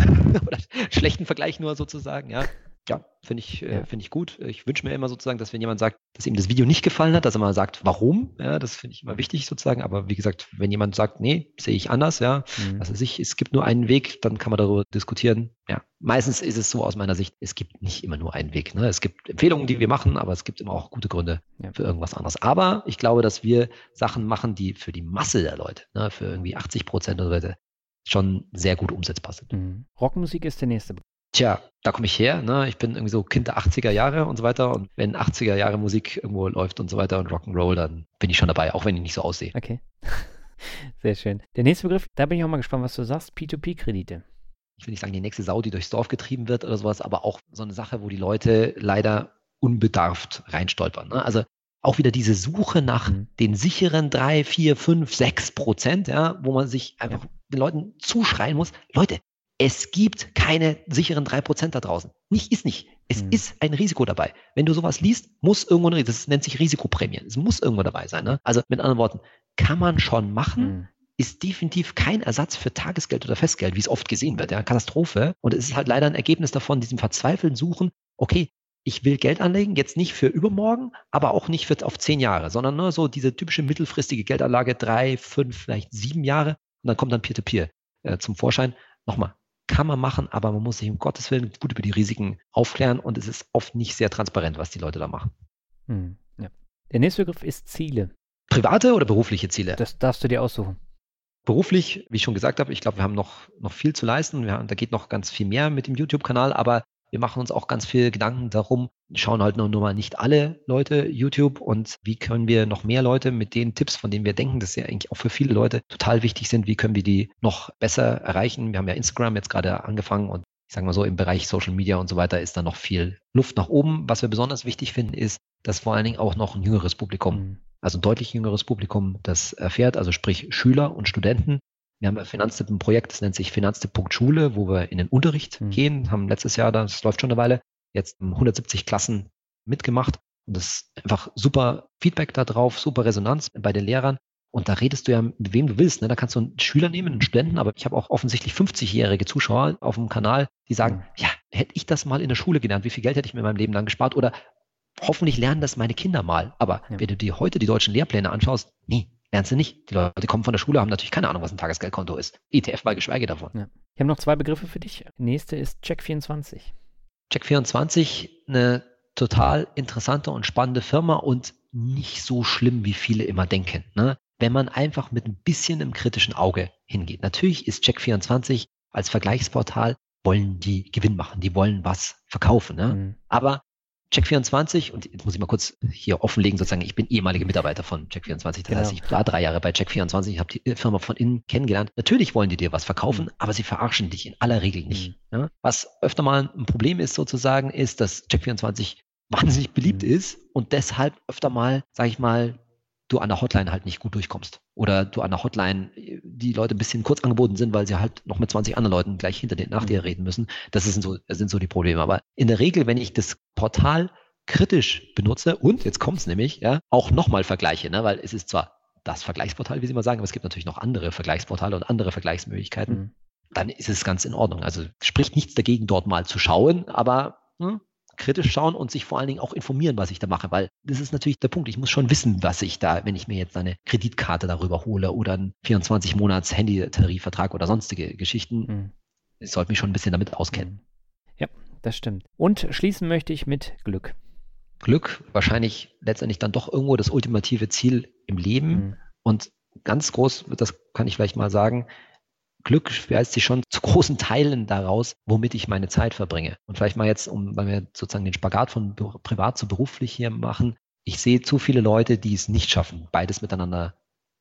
schlechten Vergleich nur sozusagen, ja ja, finde ich, äh, ja. finde ich gut. Ich wünsche mir immer sozusagen, dass wenn jemand sagt, dass ihm das Video nicht gefallen hat, dass er mal sagt, warum. Ja, das finde ich immer wichtig sozusagen. Aber wie gesagt, wenn jemand sagt, nee, sehe ich anders, ja, mhm. also sich, es gibt nur einen Weg, dann kann man darüber diskutieren. Ja, meistens ist es so aus meiner Sicht, es gibt nicht immer nur einen Weg. Ne? Es gibt Empfehlungen, die wir machen, aber es gibt immer auch gute Gründe ja. für irgendwas anderes. Aber ich glaube, dass wir Sachen machen, die für die Masse der Leute, ne, für irgendwie 80 Prozent oder so weiter, schon sehr gut umsetzbar sind. Mhm. Rockmusik ist der nächste tja, da komme ich her, ne? ich bin irgendwie so Kind der 80er Jahre und so weiter und wenn 80er Jahre Musik irgendwo läuft und so weiter und Rock'n'Roll, dann bin ich schon dabei, auch wenn ich nicht so aussehe. Okay. Sehr schön. Der nächste Begriff, da bin ich auch mal gespannt, was du sagst, P2P-Kredite. Ich will nicht sagen, die nächste Sau, die durchs Dorf getrieben wird oder sowas, aber auch so eine Sache, wo die Leute leider unbedarft reinstolpern. Ne? Also auch wieder diese Suche nach mhm. den sicheren drei, vier, fünf, sechs Prozent, ja, wo man sich einfach den Leuten zuschreien muss, Leute, es gibt keine sicheren drei Prozent da draußen. Nicht, ist nicht. Es mhm. ist ein Risiko dabei. Wenn du sowas liest, muss irgendwo, das nennt sich Risikoprämie. Es muss irgendwo dabei sein. Ne? Also mit anderen Worten, kann man schon machen, mhm. ist definitiv kein Ersatz für Tagesgeld oder Festgeld, wie es oft gesehen wird. Ja, Katastrophe. Und es ist halt leider ein Ergebnis davon, diesem verzweifelten Suchen, okay, ich will Geld anlegen, jetzt nicht für übermorgen, aber auch nicht für auf zehn Jahre, sondern nur so diese typische mittelfristige Geldanlage, drei, fünf, vielleicht sieben Jahre. Und dann kommt dann Peer-to-Peer -Peer, äh, zum Vorschein. Nochmal, kann man machen, aber man muss sich um Gottes Willen gut über die Risiken aufklären und es ist oft nicht sehr transparent, was die Leute da machen. Hm, ja. Der nächste Begriff ist Ziele. Private oder berufliche Ziele? Das darfst du dir aussuchen. Beruflich, wie ich schon gesagt habe, ich glaube, wir haben noch, noch viel zu leisten. Wir, da geht noch ganz viel mehr mit dem YouTube-Kanal, aber wir machen uns auch ganz viel Gedanken darum, schauen halt nur, nur mal nicht alle Leute YouTube und wie können wir noch mehr Leute mit den Tipps, von denen wir denken, dass sie eigentlich auch für viele Leute total wichtig sind, wie können wir die noch besser erreichen? Wir haben ja Instagram jetzt gerade angefangen und ich sage mal so, im Bereich Social Media und so weiter ist da noch viel Luft nach oben. Was wir besonders wichtig finden, ist, dass vor allen Dingen auch noch ein jüngeres Publikum, mhm. also ein deutlich jüngeres Publikum das erfährt, also sprich Schüler und Studenten, wir haben bei Finanztipp ein Projekt, das nennt sich Finanztipp.schule, wo wir in den Unterricht mhm. gehen, haben letztes Jahr, das läuft schon eine Weile, jetzt 170 Klassen mitgemacht und das ist einfach super Feedback da drauf, super Resonanz bei den Lehrern. Und da redest du ja mit wem du willst. Ne? Da kannst du einen Schüler nehmen, einen Studenten, aber ich habe auch offensichtlich 50-jährige Zuschauer auf dem Kanal, die sagen, mhm. ja, hätte ich das mal in der Schule gelernt, wie viel Geld hätte ich mir in meinem Leben lang gespart? Oder hoffentlich lernen das meine Kinder mal. Aber ja. wenn du dir heute die deutschen Lehrpläne anschaust, nee, Lernst du nicht. Die Leute kommen von der Schule, haben natürlich keine Ahnung, was ein Tagesgeldkonto ist. ETF mal geschweige davon. Ja. Ich habe noch zwei Begriffe für dich. Nächste ist Check24. Check24, eine total interessante und spannende Firma und nicht so schlimm, wie viele immer denken. Ne? Wenn man einfach mit ein bisschen im kritischen Auge hingeht. Natürlich ist Check24 als Vergleichsportal wollen die Gewinn machen, die wollen was verkaufen. Ne? Mhm. Aber Check24, und jetzt muss ich mal kurz hier offenlegen, sozusagen, ich bin ehemaliger Mitarbeiter von Check24. Das genau. heißt, ich war drei Jahre bei Check24, ich habe die Firma von innen kennengelernt. Natürlich wollen die dir was verkaufen, mhm. aber sie verarschen dich in aller Regel nicht. Mhm. Ja? Was öfter mal ein Problem ist, sozusagen, ist, dass Check24 wahnsinnig beliebt mhm. ist und deshalb öfter mal, sage ich mal, du an der Hotline halt nicht gut durchkommst. Oder du an der Hotline die Leute ein bisschen kurz angeboten sind, weil sie halt noch mit 20 anderen Leuten gleich hinter dir, nach dir mhm. reden müssen. Das sind so, das sind so die Probleme. Aber in der Regel, wenn ich das Portal kritisch benutze und, jetzt kommt es nämlich, ja, auch nochmal vergleiche, ne, weil es ist zwar das Vergleichsportal, wie Sie mal sagen, aber es gibt natürlich noch andere Vergleichsportale und andere Vergleichsmöglichkeiten. Mhm. Dann ist es ganz in Ordnung. Also spricht nichts dagegen, dort mal zu schauen, aber hm, kritisch schauen und sich vor allen Dingen auch informieren, was ich da mache, weil das ist natürlich der Punkt. Ich muss schon wissen, was ich da, wenn ich mir jetzt eine Kreditkarte darüber hole oder einen 24-Monats-Handy-Tarifvertrag oder sonstige Geschichten. Mhm. Ich sollte mich schon ein bisschen damit auskennen. Mhm. Ja, das stimmt. Und schließen möchte ich mit Glück. Glück wahrscheinlich letztendlich dann doch irgendwo das ultimative Ziel im Leben. Mhm. Und ganz groß, das kann ich vielleicht mal sagen, Glück speist sich schon zu großen Teilen daraus, womit ich meine Zeit verbringe. Und vielleicht mal jetzt, um, weil wir sozusagen den Spagat von privat zu beruflich hier machen, ich sehe zu viele Leute, die es nicht schaffen, beides miteinander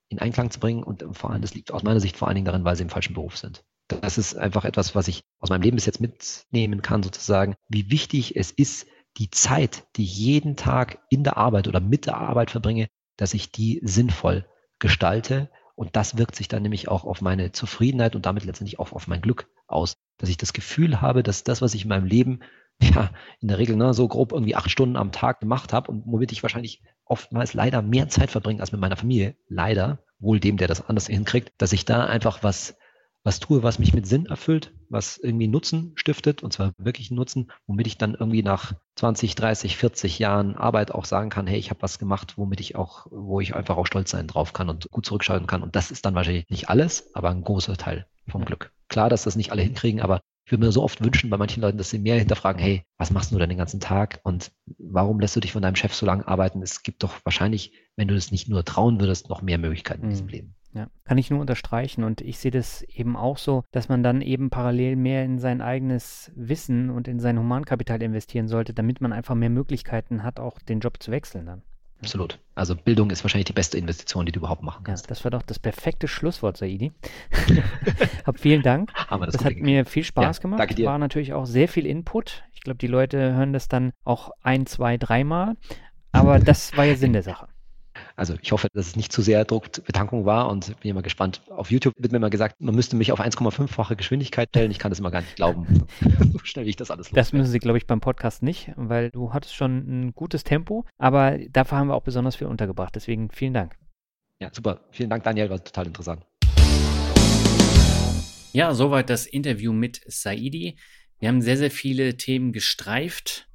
in Einklang zu bringen. Und vor allem, das liegt aus meiner Sicht vor allen Dingen daran, weil sie im falschen Beruf sind. Das ist einfach etwas, was ich aus meinem Leben bis jetzt mitnehmen kann, sozusagen, wie wichtig es ist, die Zeit, die ich jeden Tag in der Arbeit oder mit der Arbeit verbringe, dass ich die sinnvoll gestalte und das wirkt sich dann nämlich auch auf meine Zufriedenheit und damit letztendlich auch auf mein Glück aus, dass ich das Gefühl habe, dass das, was ich in meinem Leben ja in der Regel ne, so grob irgendwie acht Stunden am Tag gemacht habe und womit ich wahrscheinlich oftmals leider mehr Zeit verbringe als mit meiner Familie, leider, wohl dem, der das anders hinkriegt, dass ich da einfach was was tue, was mich mit Sinn erfüllt, was irgendwie Nutzen stiftet, und zwar wirklich Nutzen, womit ich dann irgendwie nach 20, 30, 40 Jahren Arbeit auch sagen kann, hey, ich habe was gemacht, womit ich auch, wo ich einfach auch stolz sein drauf kann und gut zurückschalten kann. Und das ist dann wahrscheinlich nicht alles, aber ein großer Teil vom Glück. Klar, dass das nicht alle hinkriegen, aber ich würde mir so oft wünschen bei manchen Leuten, dass sie mehr hinterfragen, hey, was machst du denn den ganzen Tag und warum lässt du dich von deinem Chef so lange arbeiten? Es gibt doch wahrscheinlich, wenn du es nicht nur trauen würdest, noch mehr Möglichkeiten in diesem mhm. Leben. Ja, kann ich nur unterstreichen und ich sehe das eben auch so, dass man dann eben parallel mehr in sein eigenes Wissen und in sein Humankapital investieren sollte, damit man einfach mehr Möglichkeiten hat, auch den Job zu wechseln dann. Absolut. Also Bildung ist wahrscheinlich die beste Investition, die du überhaupt machen kannst. Ja, das war doch das perfekte Schlusswort, Saidi. Hab vielen Dank. Haben wir das das hat mir viel Spaß ja, gemacht. Danke dir. War natürlich auch sehr viel Input. Ich glaube, die Leute hören das dann auch ein, zwei, dreimal. Aber das war ja Sinn der Sache. Also ich hoffe, dass es nicht zu sehr Druckbetankung war und bin immer gespannt. Auf YouTube wird mir immer gesagt, man müsste mich auf 1,5-fache Geschwindigkeit stellen. Ich kann das immer gar nicht glauben, so schnell wie ich das alles los Das müssen Sie, glaube ich, beim Podcast nicht, weil du hattest schon ein gutes Tempo, aber dafür haben wir auch besonders viel untergebracht. Deswegen vielen Dank. Ja, super. Vielen Dank, Daniel, war total interessant. Ja, soweit das Interview mit Saidi. Wir haben sehr, sehr viele Themen gestreift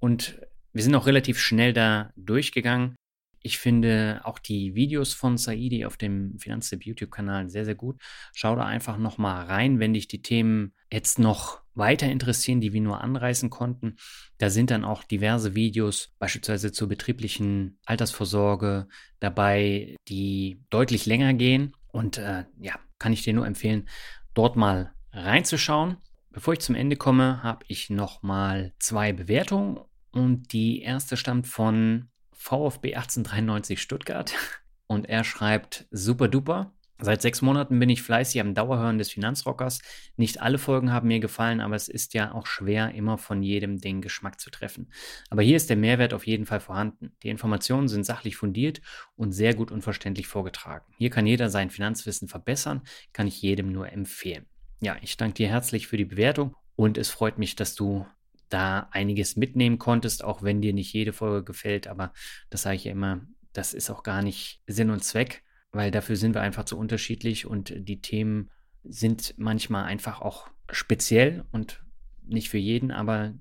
und wir sind auch relativ schnell da durchgegangen. Ich finde auch die Videos von Saidi auf dem Finanztipp YouTube-Kanal sehr, sehr gut. Schau da einfach nochmal rein, wenn dich die Themen jetzt noch weiter interessieren, die wir nur anreißen konnten. Da sind dann auch diverse Videos, beispielsweise zur betrieblichen Altersvorsorge dabei, die deutlich länger gehen. Und äh, ja, kann ich dir nur empfehlen, dort mal reinzuschauen. Bevor ich zum Ende komme, habe ich nochmal zwei Bewertungen. Und die erste stammt von VfB 1893 Stuttgart und er schreibt super duper. Seit sechs Monaten bin ich fleißig am Dauerhören des Finanzrockers. Nicht alle Folgen haben mir gefallen, aber es ist ja auch schwer, immer von jedem den Geschmack zu treffen. Aber hier ist der Mehrwert auf jeden Fall vorhanden. Die Informationen sind sachlich fundiert und sehr gut und verständlich vorgetragen. Hier kann jeder sein Finanzwissen verbessern, kann ich jedem nur empfehlen. Ja, ich danke dir herzlich für die Bewertung und es freut mich, dass du da einiges mitnehmen konntest, auch wenn dir nicht jede Folge gefällt. Aber das sage ich ja immer, das ist auch gar nicht Sinn und Zweck, weil dafür sind wir einfach zu unterschiedlich und die Themen sind manchmal einfach auch speziell und nicht für jeden, aber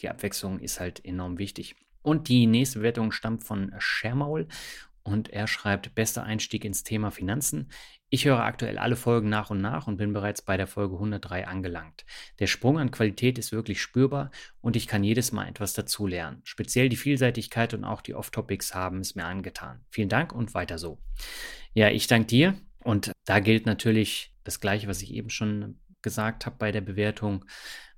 die Abwechslung ist halt enorm wichtig. Und die nächste Bewertung stammt von Schermaul und er schreibt, bester Einstieg ins Thema Finanzen. Ich höre aktuell alle Folgen nach und nach und bin bereits bei der Folge 103 angelangt. Der Sprung an Qualität ist wirklich spürbar und ich kann jedes Mal etwas dazulernen. Speziell die Vielseitigkeit und auch die Off-Topics haben es mir angetan. Vielen Dank und weiter so. Ja, ich danke dir und da gilt natürlich das Gleiche, was ich eben schon gesagt habe bei der Bewertung.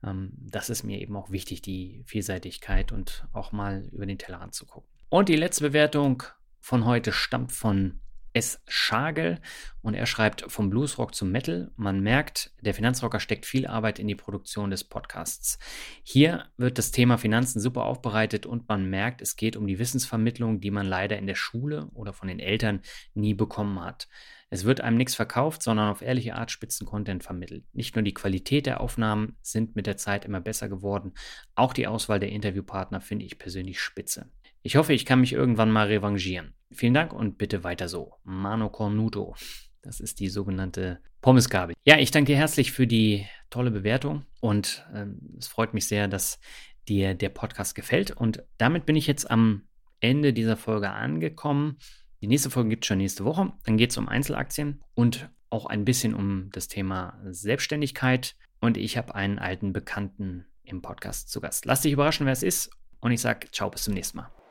Ähm, das ist mir eben auch wichtig, die Vielseitigkeit und auch mal über den Teller anzugucken. Und die letzte Bewertung von heute stammt von S. Schagel und er schreibt vom Bluesrock zum Metal. Man merkt, der Finanzrocker steckt viel Arbeit in die Produktion des Podcasts. Hier wird das Thema Finanzen super aufbereitet und man merkt, es geht um die Wissensvermittlung, die man leider in der Schule oder von den Eltern nie bekommen hat. Es wird einem nichts verkauft, sondern auf ehrliche Art Spitzen-Content vermittelt. Nicht nur die Qualität der Aufnahmen sind mit der Zeit immer besser geworden, auch die Auswahl der Interviewpartner finde ich persönlich spitze. Ich hoffe, ich kann mich irgendwann mal revanchieren. Vielen Dank und bitte weiter so. Mano Cornuto. Das ist die sogenannte Pommesgabel. Ja, ich danke dir herzlich für die tolle Bewertung und ähm, es freut mich sehr, dass dir der Podcast gefällt. Und damit bin ich jetzt am Ende dieser Folge angekommen. Die nächste Folge gibt es schon nächste Woche. Dann geht es um Einzelaktien und auch ein bisschen um das Thema Selbstständigkeit. Und ich habe einen alten Bekannten im Podcast zu Gast. Lass dich überraschen, wer es ist. Und ich sage ciao, bis zum nächsten Mal.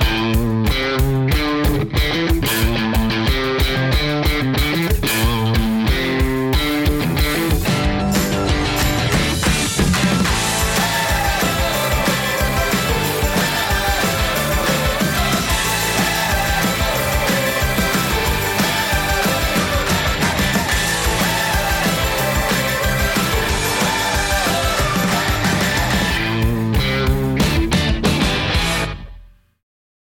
Thank you.